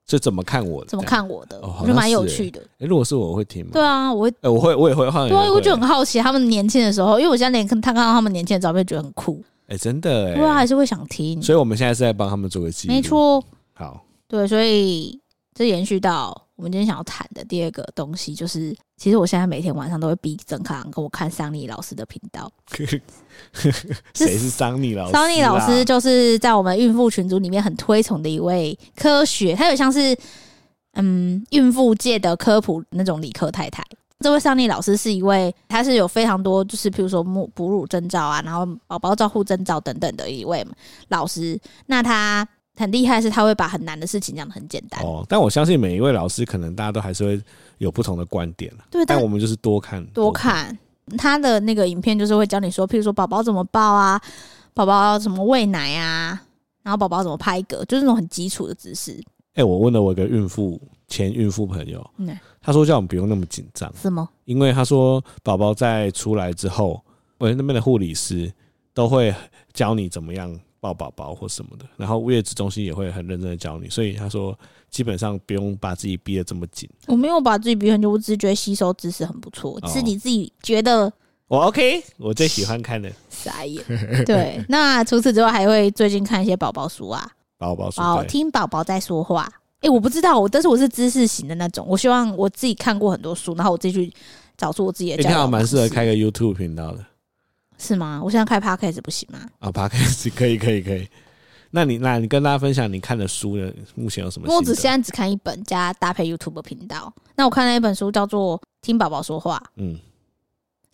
就怎么看我的？怎么看我的？哦、我觉得蛮有趣的。哎、欸，如果是我会听吗？对啊，我会。我会，我也会。对啊，我就很好奇他们年轻的时候，因为我现在连看他看到他们年轻的照片，觉得很酷。哎、欸，真的哎、欸，对啊，还是会想听。所以我们现在是在帮他们做个记录。没错。好。对，所以这延续到。我们今天想要谈的第二个东西，就是其实我现在每天晚上都会逼曾康跟我看桑尼老师的频道。谁是桑尼老师啊？桑尼老师就是在我们孕妇群组里面很推崇的一位科学，他有像是嗯孕妇界的科普那种理科太太。这位桑尼老师是一位，他是有非常多就是譬如说母哺乳征兆啊，然后宝宝照护征兆等等的一位老师。那他。很厉害，是他会把很难的事情讲得很简单哦。但我相信每一位老师，可能大家都还是会有不同的观点。对，但我们就是多看多看他的那个影片，就是会教你说，譬如说宝宝怎么抱啊，宝宝怎么喂奶啊，然后宝宝怎么拍嗝，就是那种很基础的知识。哎，我问了我一个孕妇前孕妇朋友，他说叫我们不用那么紧张，是吗？因为他说宝宝在出来之后，我那边的护理师都会教你怎么样。抱宝宝或什么的，然后月子中心也会很认真的教你，所以他说基本上不用把自己逼得这么紧。我没有把自己逼很紧，我只是觉得吸收知识很不错，哦、是你自己觉得我 OK，我最喜欢看的。傻眼。对，那除此之外还会最近看一些宝宝书啊，宝宝书，哦听宝宝在说话。哎、欸，我不知道，我但是我是知识型的那种，我希望我自己看过很多书，然后我自己去找出我自己的。你看，我蛮适合开个 YouTube 频道的。是吗？我现在开 Podcast 不行吗？啊，Podcast 可以，可以，可以。那你那你跟大家分享你看的书的目前有什么？我只现在只看一本，加搭配 YouTube 频道。那我看了一本书叫做《听宝宝说话》，嗯，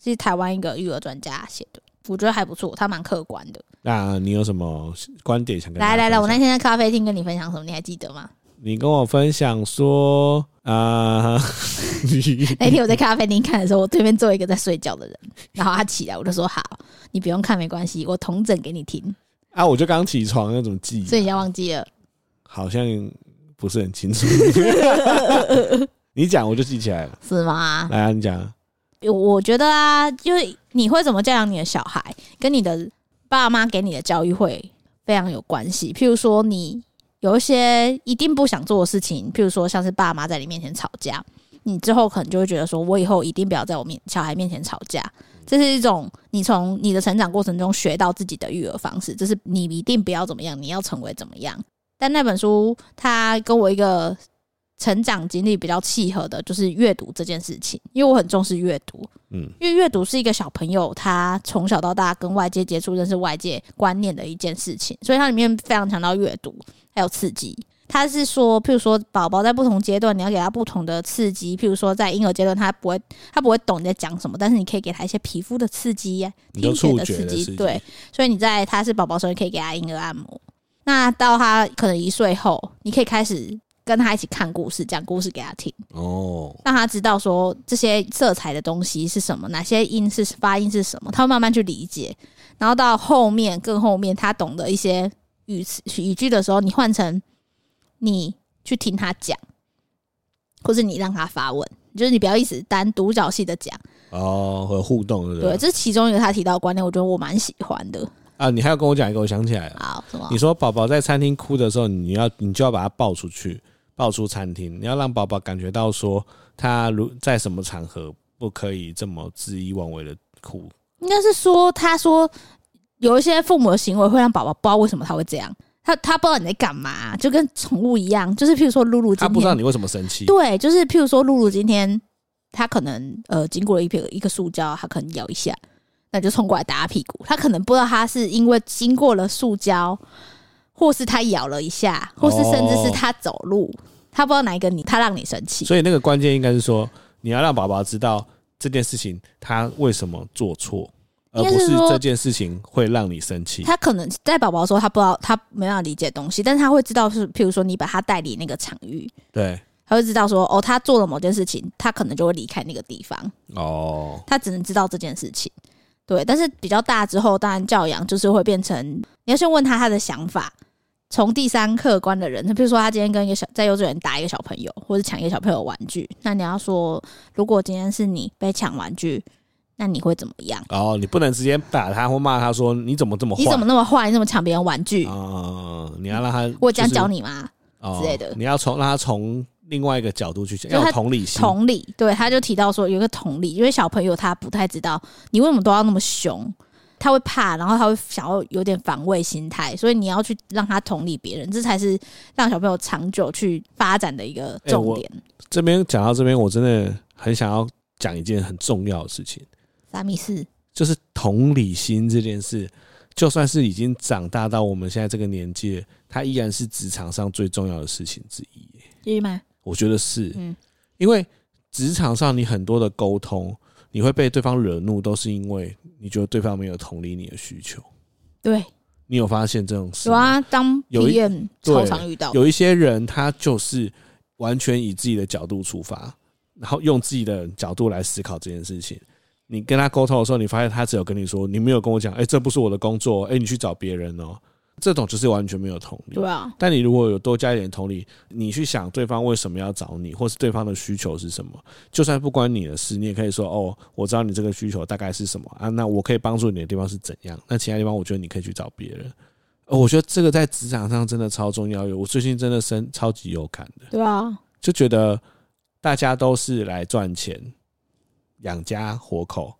是台湾一个育儿专家写的，我觉得还不错，他蛮客观的。那你有什么观点想跟？来来来，我那天在咖啡厅跟你分享什么？你还记得吗？你跟我分享说啊，呃、那天我在咖啡厅看的时候，我对面坐一个在睡觉的人，然后他起来，我就说好，你不用看没关系，我同整给你听。啊！我就刚起床，那种记忆，所以你要忘记了？好像不是很清楚。你讲我就记起来了，是吗？来啊，你讲。我觉得啊，就是你会怎么教养你的小孩，跟你的爸妈给你的教育会非常有关系。譬如说，你有一些一定不想做的事情，譬如说像是爸妈在你面前吵架，你之后可能就会觉得说，我以后一定不要在我面小孩面前吵架。这是一种你从你的成长过程中学到自己的育儿方式，就是你一定不要怎么样，你要成为怎么样。但那本书它跟我一个成长经历比较契合的，就是阅读这件事情，因为我很重视阅读，嗯，因为阅读是一个小朋友他从小到大跟外界接触、认识外界观念的一件事情，所以它里面非常强调阅读还有刺激。他是说，譬如说，宝宝在不同阶段，你要给他不同的刺激。譬如说，在婴儿阶段，他不会，他不会懂你在讲什么，但是你可以给他一些皮肤的刺激呀，听觉的刺激。对，所以你在他是宝宝时候，你可以给他婴儿按摩。那到他可能一岁后，你可以开始跟他一起看故事，讲故事给他听。哦，让他知道说这些色彩的东西是什么，哪些音是发音是什么，他会慢慢去理解。然后到后面更后面，他懂得一些语词语句的时候，你换成。你去听他讲，或是你让他发问，就是你不要一直单独角戏的讲哦，和互动对不对？对，这是其中一个他提到的观念，我觉得我蛮喜欢的啊。你还要跟我讲一个，我想起来了。好，什么？你说宝宝在餐厅哭的时候，你要你就要把他抱出去，抱出餐厅，你要让宝宝感觉到说，他如在什么场合不可以这么恣意妄为的哭。应该是说，他说有一些父母的行为会让宝宝不知道为什么他会这样。他他不知道你在干嘛，就跟宠物一样，就是譬如说露露，他不知道你为什么生气。对，就是譬如说露露今天，他可能呃经过了一片一个塑胶，他可能咬一下，那就冲过来打他屁股。他可能不知道他是因为经过了塑胶，或是他咬了一下，或是甚至是他走路，哦、他不知道哪一个你他让你生气。所以那个关键应该是说，你要让宝宝知道这件事情他为什么做错。而不是这件事情会让你生气。他可能在宝宝说，他不知道，他没办法理解东西，但是他会知道是，譬如说你把他带离那个场域，对，他会知道说，哦，他做了某件事情，他可能就会离开那个地方。哦，他只能知道这件事情，对。但是比较大之后，当然教养就是会变成，你要先问他他的想法，从第三客观的人，他比如说他今天跟一个小在幼稚园打一个小朋友，或者抢一个小朋友玩具，那你要说，如果今天是你被抢玩具。那你会怎么样？哦，你不能直接打他或骂他说，你怎么这么坏？你怎么那么坏？你怎么抢别人玩具？哦，你要让他、就是、我这样教你吗？哦、之类的。你要从让他从另外一个角度去讲，要有同理心。同理，对，他就提到说有一个同理，因为小朋友他不太知道你为什么都要那么凶，他会怕，然后他会想要有点防卫心态，所以你要去让他同理别人，这才是让小朋友长久去发展的一个重点。欸、这边讲到这边，我真的很想要讲一件很重要的事情。啥意思？就是同理心这件事，就算是已经长大到我们现在这个年纪，它依然是职场上最重要的事情之一。对吗？我觉得是，嗯，因为职场上你很多的沟通，你会被对方惹怒，都是因为你觉得对方没有同理你的需求。对，你有发现这种事？有啊，当超常遇到，有一些人他就是完全以自己的角度出发，然后用自己的角度来思考这件事情。你跟他沟通的时候，你发现他只有跟你说，你没有跟我讲，哎，这不是我的工作，哎，你去找别人哦。这种就是完全没有同理。对啊。但你如果有多加一点同理，你去想对方为什么要找你，或是对方的需求是什么，就算不关你的事，你也可以说，哦，我知道你这个需求大概是什么啊，那我可以帮助你的地方是怎样？那其他地方我觉得你可以去找别人。我觉得这个在职场上真的超重要，我最近真的生超级有感的。对啊。就觉得大家都是来赚钱。养家活口，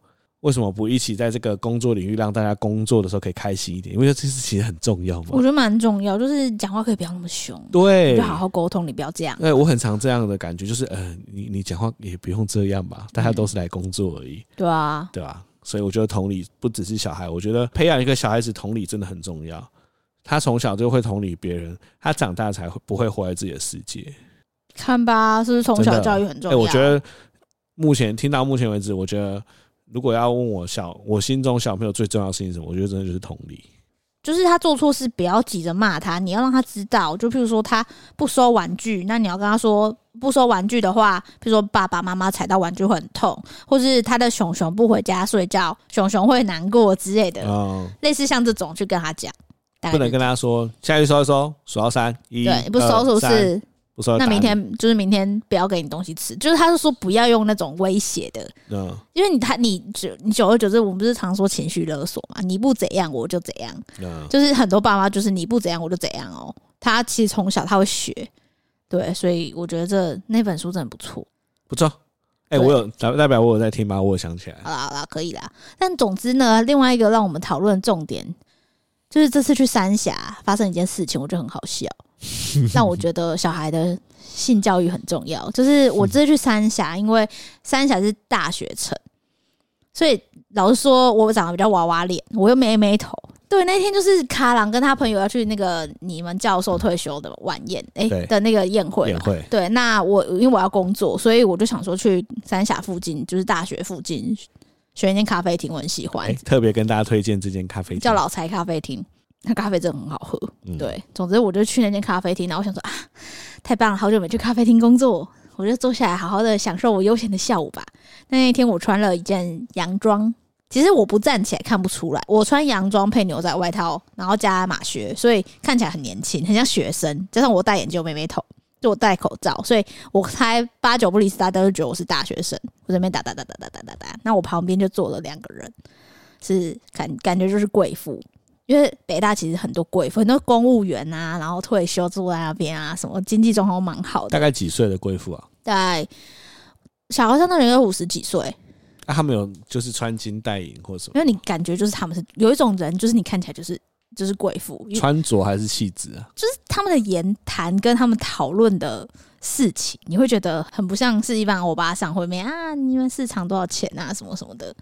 为什么不一起在这个工作领域让大家工作的时候可以开心一点？因为这事情很重要嘛。我觉得蛮重要，就是讲话可以不要那么凶，对，就好好沟通，你不要这样。对，我很常这样的感觉，就是呃，你你讲话也不用这样吧，大家都是来工作而已。嗯、对啊，对吧？所以我觉得同理不只是小孩，我觉得培养一个小孩子同理真的很重要。他从小就会同理别人，他长大才会不会活在自己的世界。看吧，是不是从小教育很重要？欸，我觉得目前听到目前为止，我觉得如果要问我小我心中小朋友最重要的事情是什么，我觉得真的就是同理。就是他做错事，不要急着骂他，你要让他知道。就譬如说他不收玩具，那你要跟他说，不收玩具的话，譬如说爸爸妈妈踩到玩具会很痛，或是他的熊熊不回家睡觉，熊熊会难过之类的，嗯，类似像这种去跟他讲，不能跟他说下去收一收，数到三，一，对，不收是不是？那明天就是明天不要给你东西吃，就是他是说不要用那种威胁的，嗯，因为你他你久你久而久之，我们不是常说情绪勒索嘛？你不怎样我就怎样，嗯，就是很多爸妈就是你不怎样我就怎样哦。他其实从小他会学，对，所以我觉得这那本书真的不错，不错。哎，我有代代表我有在听吗？我有想起来，好啦好啦，可以啦。但总之呢，另外一个让我们讨论重点就是这次去三峡发生一件事情，我觉得很好笑。那我觉得小孩的性教育很重要。就是我这次去三峡，因为三峡是大学城，所以老实说，我长得比较娃娃脸，我又妹妹头。对，那天就是卡郎跟他朋友要去那个你们教授退休的晚宴，哎、欸、的那个宴会。宴会。对，那我因为我要工作，所以我就想说去三峡附近，就是大学附近选一间咖啡厅，我很喜欢。欸、特别跟大家推荐这间咖啡厅，叫老柴咖啡厅。那咖啡真的很好喝，嗯、对。总之，我就去那间咖啡厅，然后我想说啊，太棒了，好久没去咖啡厅工作，我就坐下来好好的享受我悠闲的下午吧。那一天我穿了一件洋装，其实我不站起来看不出来，我穿洋装配牛仔外套，然后加马靴，所以看起来很年轻，很像学生。加上我戴眼镜、妹妹头，就我戴口罩，所以我猜八九不离十，大家都觉得我是大学生。我这边打打打打打打打打，那我旁边就坐了两个人，是感感觉就是贵妇。因为北大其实很多贵妇，很多公务员啊，然后退休住在那边啊，什么经济状况蛮好的。大概几岁的贵妇啊？大概小学生的人有五十几岁。那、啊、他们有就是穿金戴银或什么？因为你感觉就是他们是有一种人，就是你看起来就是就是贵妇，穿着还是气质啊？就是他们的言谈跟他们讨论的事情，你会觉得很不像是一般欧巴上会面啊，你们市场多少钱啊，什么什么的。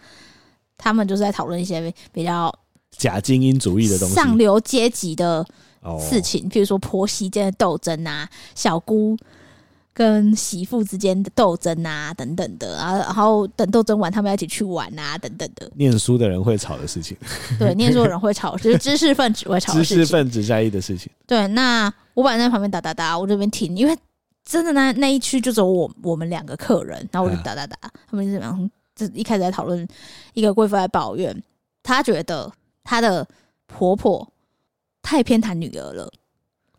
他们就是在讨论一些比较。假精英主义的东西，上流阶级的事情，譬如说婆媳间的斗争啊，小姑跟媳妇之间的斗争啊，等等的啊，然后等斗争完，他们要一起去玩啊，等等的。念书的人会吵的事情，对，念书的人会吵，就是知识分子会吵的事情，知识分子在意的事情。对，那我本来在旁边打打打，我这边停，因为真的那那一区就只有我我们两个客人，然后我就打打打，他们是怎么样？就一开始在讨论，一个贵妇在抱怨，他觉得。她的婆婆太偏袒女儿了，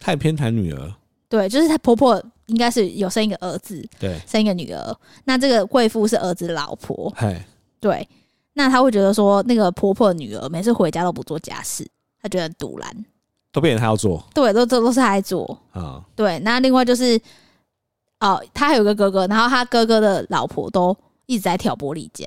太偏袒女儿。对，就是她婆婆应该是有生一个儿子，对，生一个女儿。那这个贵妇是儿子的老婆，嘿，对。那她会觉得说，那个婆婆的女儿每次回家都不做家事，她觉得很赌烂，都变成她要做，对，都都都是她在做啊。哦、对，那另外就是，哦，她还有个哥哥，然后他哥哥的老婆都一直在挑拨离间。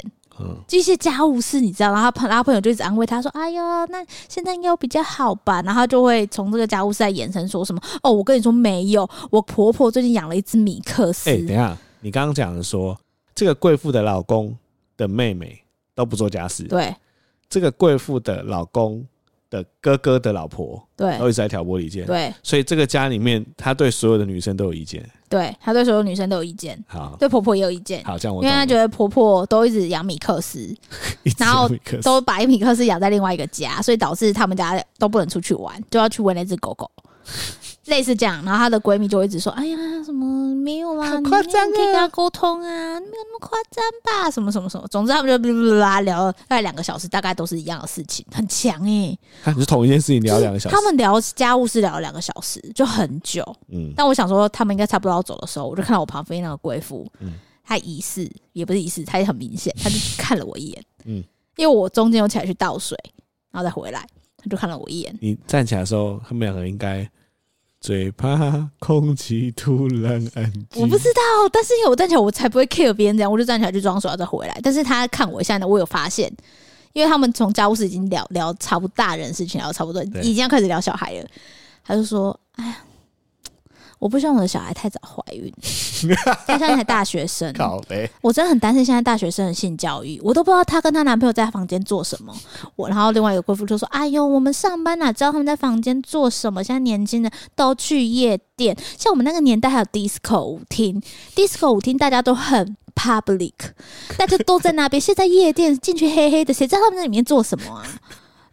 这些家务事你知道，然后他朋他朋友就一直安慰他说：“哎呀，那现在应该比较好吧？”然后他就会从这个家务事来延伸说什么：“哦，我跟你说没有，我婆婆最近养了一只米克斯。”哎，等一下，你刚刚讲的说这个贵妇的老公的妹妹都不做家事，对，这个贵妇的老公。的哥哥的老婆，对，都一直在挑拨离间，对，所以这个家里面，他对所有的女生都有意见，对，他对所有女生都有意见，好，对婆婆也有意见，好，这样我，因为他觉得婆婆都一直养米克斯，然后都把米克斯养在另外一个家，所以导致他们家都不能出去玩，就要去喂那只狗狗。类似这样，然后她的闺蜜就会一直说：“哎呀，什么没有啦，你可以跟她沟通啊，没有那么夸张吧？什么什么什么，总之他们就啦聊了大概两个小时，大概都是一样的事情，很强哎、欸。他是同一件事情聊两个小时，他们聊家务事聊了两个小时，就很久。嗯，但我想说，他们应该差不多要走的时候，我就看到我旁边那个贵妇，嗯，她疑似也不是疑似，她也很明显，她就看了我一眼，嗯，因为我中间有起来去倒水，然后再回来，她就看了我一眼。你站起来的时候，他们两个应该。最怕空气突然安静。我不知道，但是因为我站起来，我才不会 care 别人这样，我就站起来去装水，再回来。但是他看我一下呢，我有发现，因为他们从家务事已经聊聊差不多大人事情，聊差不多，已经要开始聊小孩了。他就说：“哎呀，我不希望我的小孩太早怀孕，他现在才大学生，我真的很担心现在大学生的性教育，我都不知道她跟她男朋友在房间做什么。我然后另外一个贵妇就说：“哎呦，我们上班哪知道他们在房间做什么？现在年轻人都去夜店，像我们那个年代还有 disco 舞厅，disco 舞厅大家都很 public，大家都在那边。现在夜店进去黑黑的，谁知道他们在里面做什么啊？”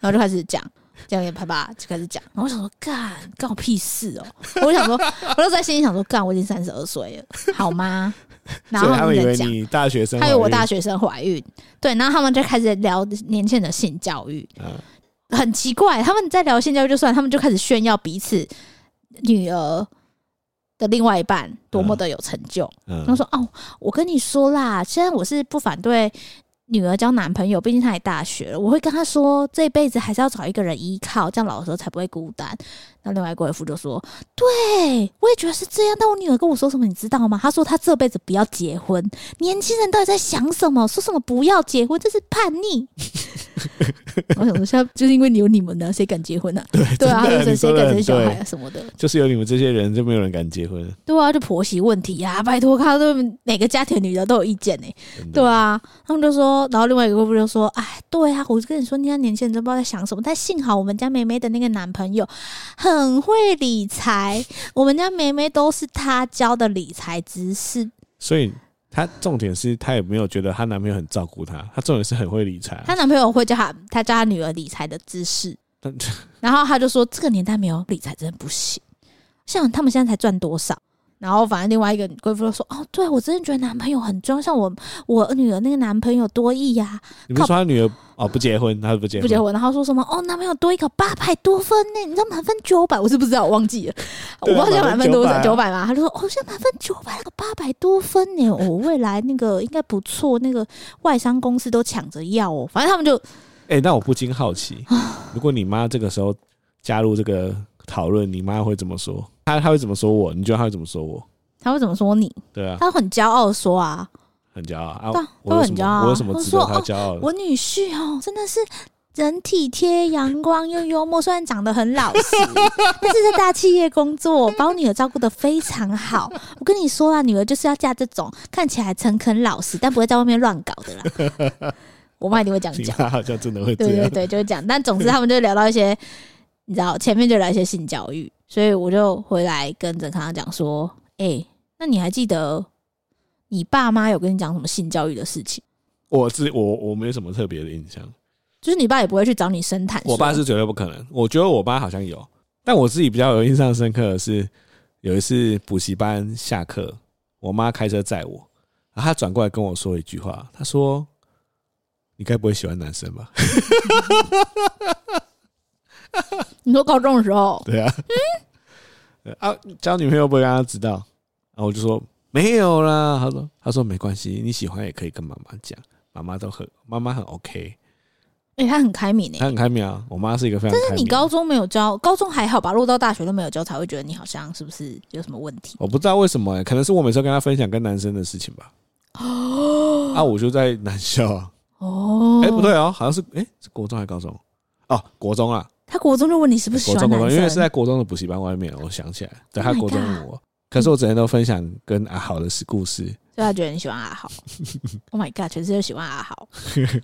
然后就开始讲。这样也啪啪就开始讲，然后我想说干干我屁事哦！我就想说，我就在心里想说干，我已经三十二岁了，好吗？然后他们在讲，你大学生，还有我大学生怀孕，对，然后他们就开始聊年轻人的性教育，嗯，很奇怪，他们在聊性教育就算，他们就开始炫耀彼此女儿的另外一半多么的有成就，嗯，他说哦，我跟你说啦，虽然我是不反对。女儿交男朋友，毕竟她也大学了。我会跟她说，这辈子还是要找一个人依靠，这样老的时候才不会孤单。那另外一个贵妇就说：“对，我也觉得是这样。”但我女儿跟我说什么，你知道吗？她说她这辈子不要结婚。年轻人到底在想什么？说什么不要结婚，这是叛逆。我想说，现在就是因为你有你们的，谁敢结婚呢？啊？对对啊，谁谁敢生小孩啊什么的？就是有你们这些人，就没有人敢结婚。对啊，就婆媳问题呀，啊，拜托，看都每个家庭女的都有意见呢。对啊，他们就说，然后另外一个贵妇就说：“哎，对啊，我就跟你说，你家年轻人都不知道在想什么。但幸好我们家梅梅的那个男朋友很会理财，我们家梅梅都是她教的理财知识。所以。”她重点是她也没有觉得她男朋友很照顾她，她重点是很会理财。她男朋友会教她，她教她女儿理财的知识，然后她就说这个年代没有理财真的不行。像他们现在才赚多少？然后反正另外一个贵妇就说：“哦，对我真的觉得男朋友很重要，像我我女儿那个男朋友多益呀、啊。”你们说他女儿哦不结婚，他不结婚，不结婚，然后说什么哦男朋友多一个八百多分呢？你知道满分九百，我是不知道，我忘记了，啊、我不知道现在满分多少九百吗？他就说哦现在满分九百，那个八百多分呢，我、哦、未来那个应该不错，那个外商公司都抢着要哦，反正他们就哎、欸，那我不禁好奇，如果你妈这个时候加入这个讨论，你妈会怎么说？她她会怎么说我？你觉得她会怎么说我？她会怎么说你？对啊，他很骄傲的说啊，很骄傲啊，都很骄傲。我有什么值得他骄傲的？我女婿哦，真的是人体贴、阳光又幽默，虽然长得很老实，但是在大企业工作，把我女儿照顾的非常好。我跟你说啊，女儿就是要嫁这种看起来诚恳老实，但不会在外面乱搞的啦。我妈一定会这样讲，好像真的会这样。对对对，就会讲。但总之，他们就聊到一些，你知道，前面就聊一些性教育，所以我就回来跟郑康讲说，哎、欸。那你还记得你爸妈有跟你讲什么性教育的事情？我自我我没有什么特别的印象，就是你爸也不会去找你深谈。我爸是绝对不可能。我觉得我爸好像有，但我自己比较有印象深刻的是，有一次补习班下课，我妈开车载我，然后她转过来跟我说一句话，她说：“你该不会喜欢男生吧？” 你说高中的时候？对啊。啊，交女朋友不会让他知道，然后我就说没有啦。他说他说没关系，你喜欢也可以跟妈妈讲，妈妈都很妈妈很 OK。哎、欸，他很开明诶、欸，他很开明啊。我妈是一个非常，但是你高中没有教，高中还好吧？如果到大学都没有教，才会觉得你好像是不是有什么问题？我不知道为什么、欸，可能是我每次跟他分享跟男生的事情吧。哦，啊，我就在男校啊。哦，哎、欸，不对哦，好像是哎、欸，是国中还是高中？哦，国中啊。他国中就问你是不是喜欢男生？国中，因为是在国中的补习班外面，我想起来，对他国中问我，可是我整天都分享跟阿豪的故事，所以他觉得你喜欢阿豪。Oh my god，全世界都喜欢阿豪！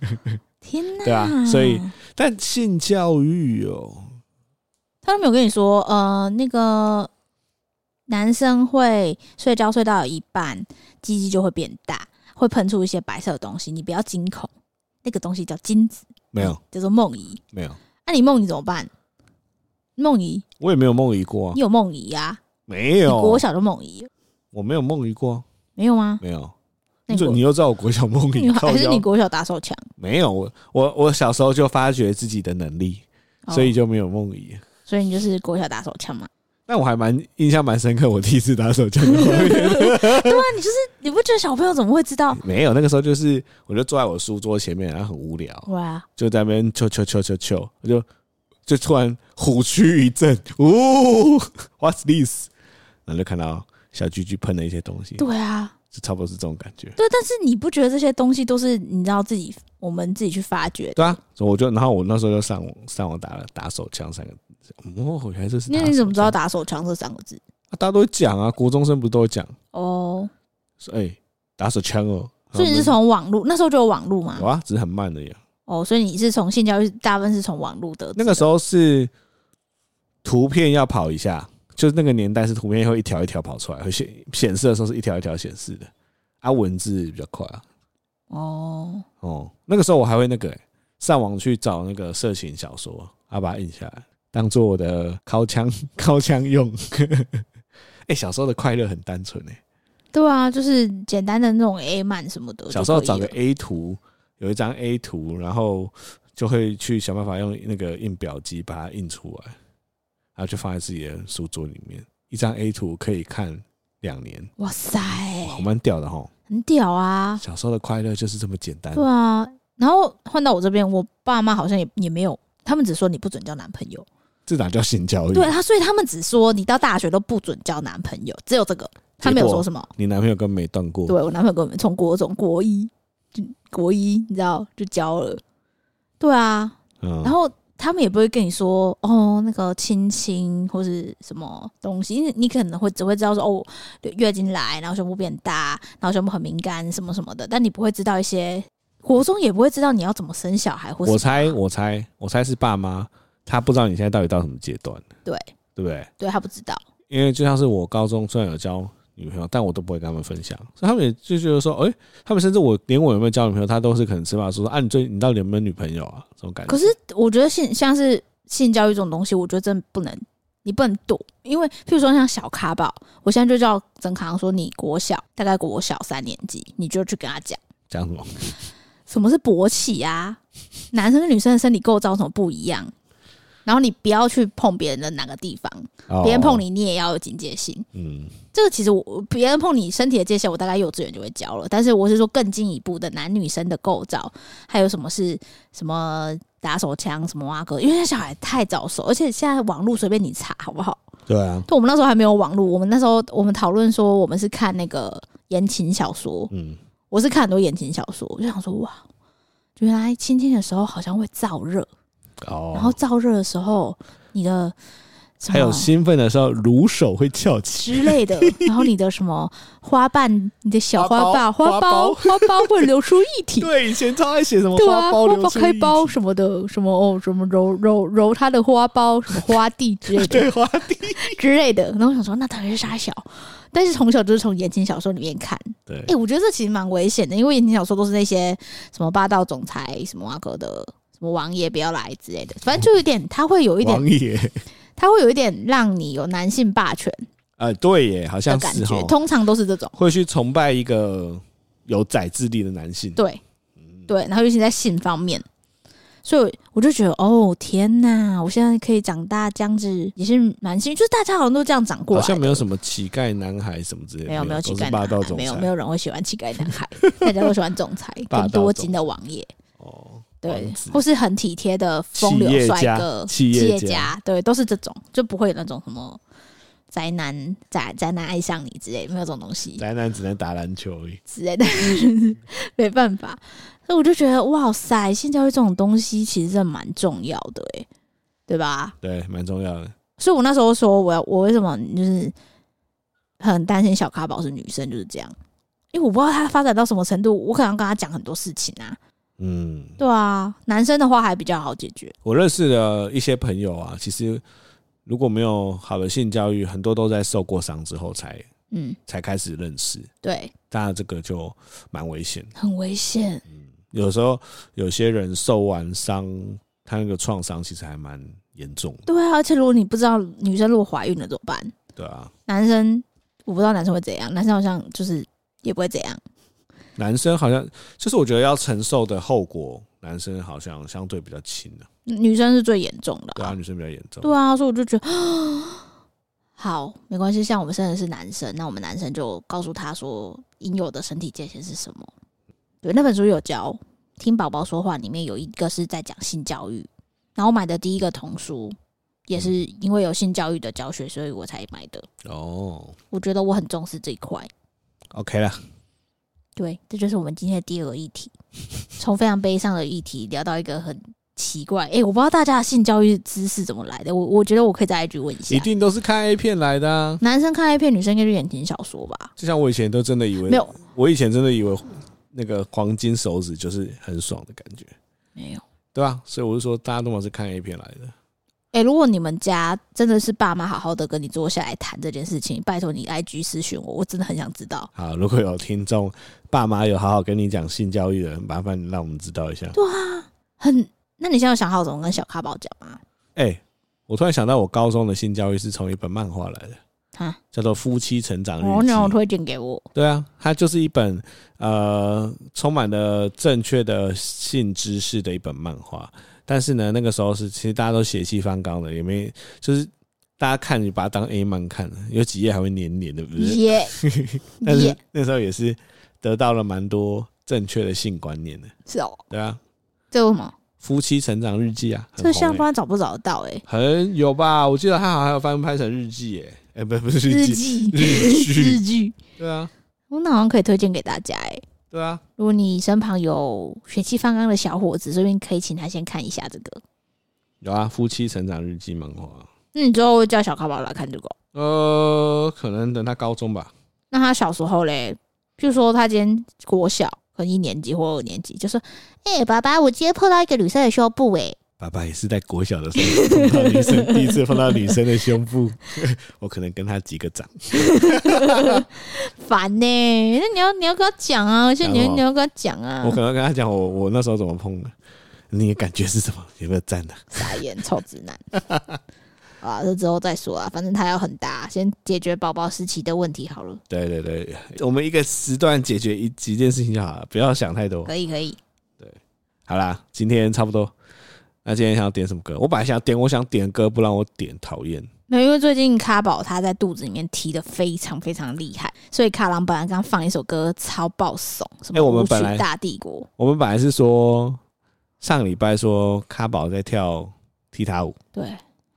天哪！对啊，所以但性教育哦，他都没有跟你说，呃，那个男生会睡觉睡到一半，鸡鸡就会变大，会喷出一些白色的东西，你不要惊恐，那个东西叫精子，没有，叫做梦遗，没有。那、啊、你梦遗怎么办？梦遗，我也没有梦遗过、啊。你有梦遗呀？没有，国小就梦遗。我没有梦遗过，没有吗？没有。你你又知道我国小梦遗？还是你国小打手枪？没有，我我我小时候就发掘自己的能力，哦、所以就没有梦遗。所以你就是国小打手枪嘛？但我还蛮印象蛮深刻，我第一次打手枪的画面。对啊，你就是你不觉得小朋友怎么会知道？没有，那个时候就是我就坐在我书桌前面，然后很无聊，哇，就在那边敲敲敲敲敲，我就就突然虎躯一震，呜，What's this？然后就看到小居居喷了一些东西。对啊，就差不多是这种感觉。对，但是你不觉得这些东西都是你知道自己我们自己去发掘？对啊，所以我就然后我那时候就上网上网打了打手枪三个字。哦，原来这是。那你怎么知道打手枪这三个字？啊大家都会讲啊，国中生不都会讲哦？说哎、欸，打手枪哦。所以你是从网络那时候就有网络吗？有啊，只是很慢的呀。哦，所以你是从性教育大部分是从网络的。那个时候是图片要跑一下，就是那个年代是图片会一条一条跑出来，会显显示的时候是一条一条显示的，啊，文字比较快啊。哦哦，那个时候我还会那个、欸、上网去找那个色情小说，啊，把它印下来，当做我的靠枪 靠枪用。哎、欸，小时候的快乐很单纯哎、欸。对啊，就是简单的那种 A 漫什么的。小时候找个 A 图，有一张 A 图，然后就会去想办法用那个印表机把它印出来，然后就放在自己的书桌里面。一张 A 图可以看两年。哇塞，好蛮屌的哈！很屌啊！小时候的快乐就是这么简单。对啊，然后换到我这边，我爸妈好像也也没有，他们只说你不准交男朋友。这哪叫性教育？对他，所以他们只说你到大学都不准交男朋友，只有这个。他没有说什么，你男朋友根本没断过。对，我男朋友根本从国中国一就国一，你知道就交了。对啊，然后他们也不会跟你说哦，那个亲亲或是什么东西，因为你可能会只会知道说哦，月经来，然后胸部变大，然后胸部很敏感什么什么的，但你不会知道一些国中也不会知道你要怎么生小孩，或者我猜我猜我猜是爸妈他不知道你现在到底到什么阶段，对对不对？对，他不知道，因为就像是我高中虽然有交。女朋友，但我都不会跟他们分享，所以他们也就觉得说，哎、欸，他们甚至我连我有没有交女朋友，他都是可能只把说说啊，你最你到底有没有女朋友啊？这种感觉。可是我觉得性像是性教育这种东西，我觉得真的不能，你不能躲，因为譬如说像小咖宝，我现在就叫曾康说，你国小大概国小三年级，你就去跟他讲讲什么？什么是勃起啊？男生跟女生的身体构造有什么不一样？然后你不要去碰别人的哪个地方，别人碰你，你也要有警戒心。嗯，这个其实我别人碰你身体的界限，我大概幼稚园就会教了。但是我是说更进一步的男女生的构造，还有什么是什么打手枪什么挖哥，因为那小孩太早熟，而且现在网络随便你查好不好？对啊，就我们那时候还没有网络，我们那时候我们讨论说我们是看那个言情小说。嗯，我是看很多言情小说，我就想说哇，原来亲亲的时候好像会燥热。哦，然后燥热的时候，你的还有兴奋的时候，乳手会翘起之类的。然后你的什么花瓣，你的小花瓣、花苞、花苞会流出液体。对，以前超爱写什么 花苞、花苞开苞什么的，什么哦，什么揉揉揉它的花苞，什么花蒂之类的，对，花蒂之类的。然后我想说，那到底是啥小？但是从小就是从言情小说里面看。对，哎，我觉得这其实蛮危险的，因为言情小说都是那些什么霸道总裁、什么阿哥的。王爷不要来之类的，反正就有点，他会有一点，王爷，他会有一点让你有男性霸权。呃，对耶，好像是感觉，通常都是这种，会去崇拜一个有宰制力的男性。对，对，然后尤其在性方面，所以我就觉得，哦天哪，我现在可以长大这样子也是蛮幸运，就是大家好像都这样长过来，好像没有什么乞丐男孩什么之类的，没有没有乞丐男孩，没有没有人会喜欢乞丐男孩，大家都喜欢总裁 跟多金的王爷。哦。对，或是很体贴的风流帅哥、企业家，对，都是这种，就不会有那种什么宅男宅宅男爱上你之类，没有这种东西。宅男只能打篮球而已之类的，没办法。所以我就觉得，哇塞，性教育这种东西其实真的蛮重要的，哎，对吧？对，蛮重要的。所以我那时候说，我要我为什么就是很担心小咖宝是女生，就是这样，因为我不知道她发展到什么程度，我可能要跟她讲很多事情啊。嗯，对啊，男生的话还比较好解决。我认识的一些朋友啊，其实如果没有好的性教育，很多都在受过伤之后才嗯才开始认识。对，当然这个就蛮危险，很危险。嗯，有时候有些人受完伤，他那个创伤其实还蛮严重的。对啊，而且如果你不知道女生如果怀孕了怎么办？对啊，男生我不知道男生会怎样，男生好像就是也不会怎样。男生好像就是我觉得要承受的后果，男生好像相对比较轻的，女生是最严重的。对啊，女生比较严重。对啊，所以我就觉得 好没关系。像我们生的是男生，那我们男生就告诉他说应有的身体界限是什么。对，那本书有教听宝宝说话，里面有一个是在讲性教育。然后我买的第一个童书也是因为有性教育的教学，所以我才买的。哦，我觉得我很重视这一块。OK 了。对，这就是我们今天的第二个议题，从非常悲伤的议题聊到一个很奇怪，哎、欸，我不知道大家的性教育知识怎么来的。我我觉得我可以在 IG 问一下，一定都是看 A 片来的啊。男生看 A 片，女生应该是言情小说吧？就像我以前都真的以为没有，我以前真的以为那个黄金手指就是很爽的感觉，没有，对吧？所以我就说，大家都是看 A 片来的。哎、欸，如果你们家真的是爸妈好好的跟你坐下来谈这件事情，拜托你 IG 私讯我，我真的很想知道。好，如果有听众爸妈有好好跟你讲性教育的，麻烦你让我们知道一下。对啊，很。那你现在有想好怎么跟小咖宝讲吗？哎、欸，我突然想到，我高中的性教育是从一本漫画来的，哈，叫做《夫妻成长日记》。哦，你有推荐给我？对啊，它就是一本呃充满了正确的性知识的一本漫画。但是呢，那个时候是其实大家都血气方刚的，也没就是大家看你把它当 A 漫看了，有几页还会黏黏的，不是？耶。但是那时候也是得到了蛮多正确的性观念的。是哦。对啊。这为什么？夫妻成长日记啊，这个相关找不找得到？哎，很有吧？我记得他好像还有翻拍成日记，哎，哎，不不是日记，日剧，日剧，对啊，我那好像可以推荐给大家，哎，对啊，如果你身旁有血气方刚的小伙子，这边可以请他先看一下这个。有啊，夫妻成长日记漫画。那你之后会叫小卡宝来看这个？呃，可能等他高中吧。那他小时候嘞，譬如说他今天国小。可能一年级或二年级，就说：“哎、欸，爸爸，我今天碰到一个女生的胸部。”哎，爸爸也是在国小的时候碰到女生，第一次碰到女生的胸部，我可能跟他击个掌。烦呢、欸？那你要你要跟他讲啊，而且你要你要跟他讲啊。我可能跟他讲，我我那时候怎么碰的，你的感觉是什么？有没有赞的？傻眼，臭直男。啊，这之后再说啊，反正他要很大，先解决宝宝时期的问题好了。对对对，我们一个时段解决一几件事情就好了，不要想太多。可以可以。对，好啦，今天差不多。那今天想要点什么歌？我本来想点，我想点歌，不让我点，讨厌。没有，因为最近咖宝他在肚子里面踢得非常非常厉害，所以卡郎本来刚放一首歌超爆怂，什么舞曲大帝国。我们本来是说上礼拜说咖宝在跳踢踏舞，对。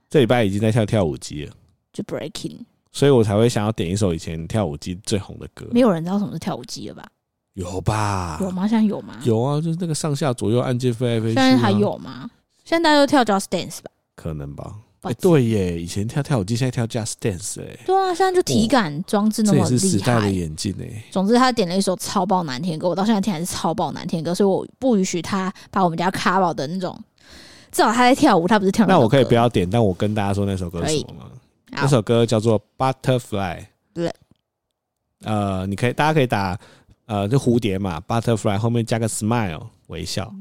这礼拜已经在跳跳舞机了，就 breaking，所以我才会想要点一首以前跳舞机最红的歌。没有人知道什么是跳舞机了吧？有吧？有吗？现在有吗？有啊，就是那个上下左右按键飞来飞去。现在还有吗？现在大家都跳 Just Dance 吧？可能吧。哎，对耶，以前跳跳舞机，现在跳 Just Dance 哎。对啊，现在就体感装置那么厉害。这也是时代的眼镜哎。总之，他点了一首超爆难听的歌，我到现在听还是超爆难听的歌，所以我不允许他把我们家咖宝的那种。至少他在跳舞，他不是跳那。那我可以不要点，但我跟大家说那首歌是什么吗？那首歌叫做《Butterfly》。对。呃，你可以，大家可以打呃，就蝴蝶嘛，Butterfly 后面加个 Smile 微笑，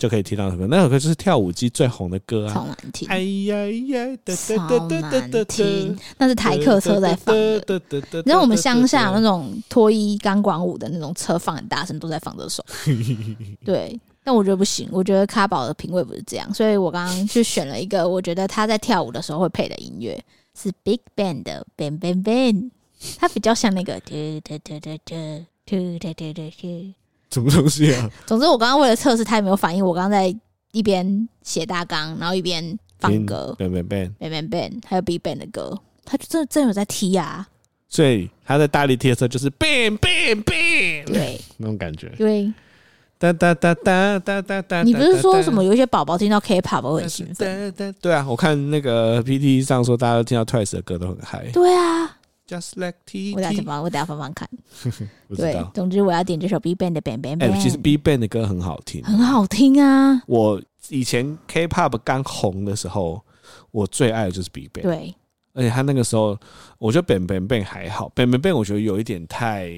就可以听到那首歌。那首歌就是跳舞机最红的歌啊，超难听。哎呀呀，超难听。那是台客车在放的。你知道我们乡下那种脱衣钢管舞的那种车放很大声，都在放这首。对。但我觉得不行，我觉得卡宝的品味不是这样，所以我刚刚就选了一个我觉得他在跳舞的时候会配的音乐，是 Big Bang 的 Bang Bang Bang，它比较像那个嘟嘟嘟嘟嘟嘟嘟嘟嘟嘟，什么东西啊？总之，我刚刚为了测试他有没有反应，我刚刚在一边写大纲，然后一边放歌 Bang Bang Bang Bang Bang Bang，还有 Big Bang 的歌，他就真的真的有在踢啊！所以他在大力踢的时候就是 Bang Bang Bang，对，那种感觉，对。哒哒哒哒哒哒哒！你不是说什么有一些宝宝听到 K-pop 会很兴奋？对啊，我看那个 PTT 上说，大家都听到 Twice 的歌都很嗨。对啊，Just Like T。我等下放，我等下放放看。对，总之我要点这首 BigBang 的 Bang Bang Bang。哎，其实 BigBang 的歌很好听，很好听啊！我以前 K-pop 刚红的时候，我最爱的就是 BigBang。对，而且他那个时候，我觉得 Bang Bang Bang 还好，Bang Bang Bang 我觉得有一点太。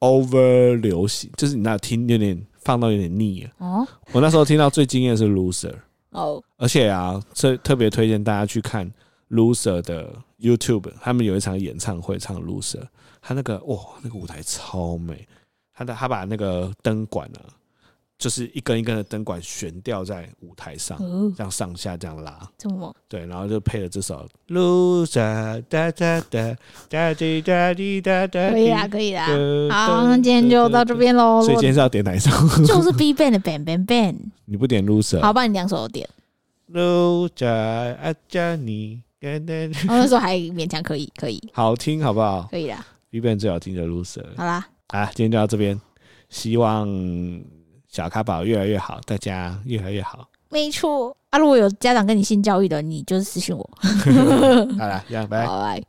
over 流行，就是你那听有点放到有点腻了。哦，我那时候听到最惊艳的是 Loser 哦，而且啊，这特别推荐大家去看 Loser 的 YouTube，他们有一场演唱会唱 Loser，他那个哇，那个舞台超美，他的他把那个灯管呢、啊。就是一根一根的灯管悬吊在舞台上，这样上下这样拉，这么对，然后就配了这首《Loser》，哒哒哒哒滴哒滴哒哒。可以啦，可以啦。好，那今天就到这边喽。所以今天是要点哪一首？就是 BigBang 的 Bang Bang Bang。你不点 Loser？好，帮你两首都点。Loser，阿加尼，哦，那时候还勉强可以，可以。好听，好不好？可以啦。BigBang 最好听的 Loser。好啦，啊，今天就到这边，希望。小咖宝越来越好，大家越来越好，没错。啊，如果有家长跟你性教育的，你就是私信我。好啦，这样拜拜。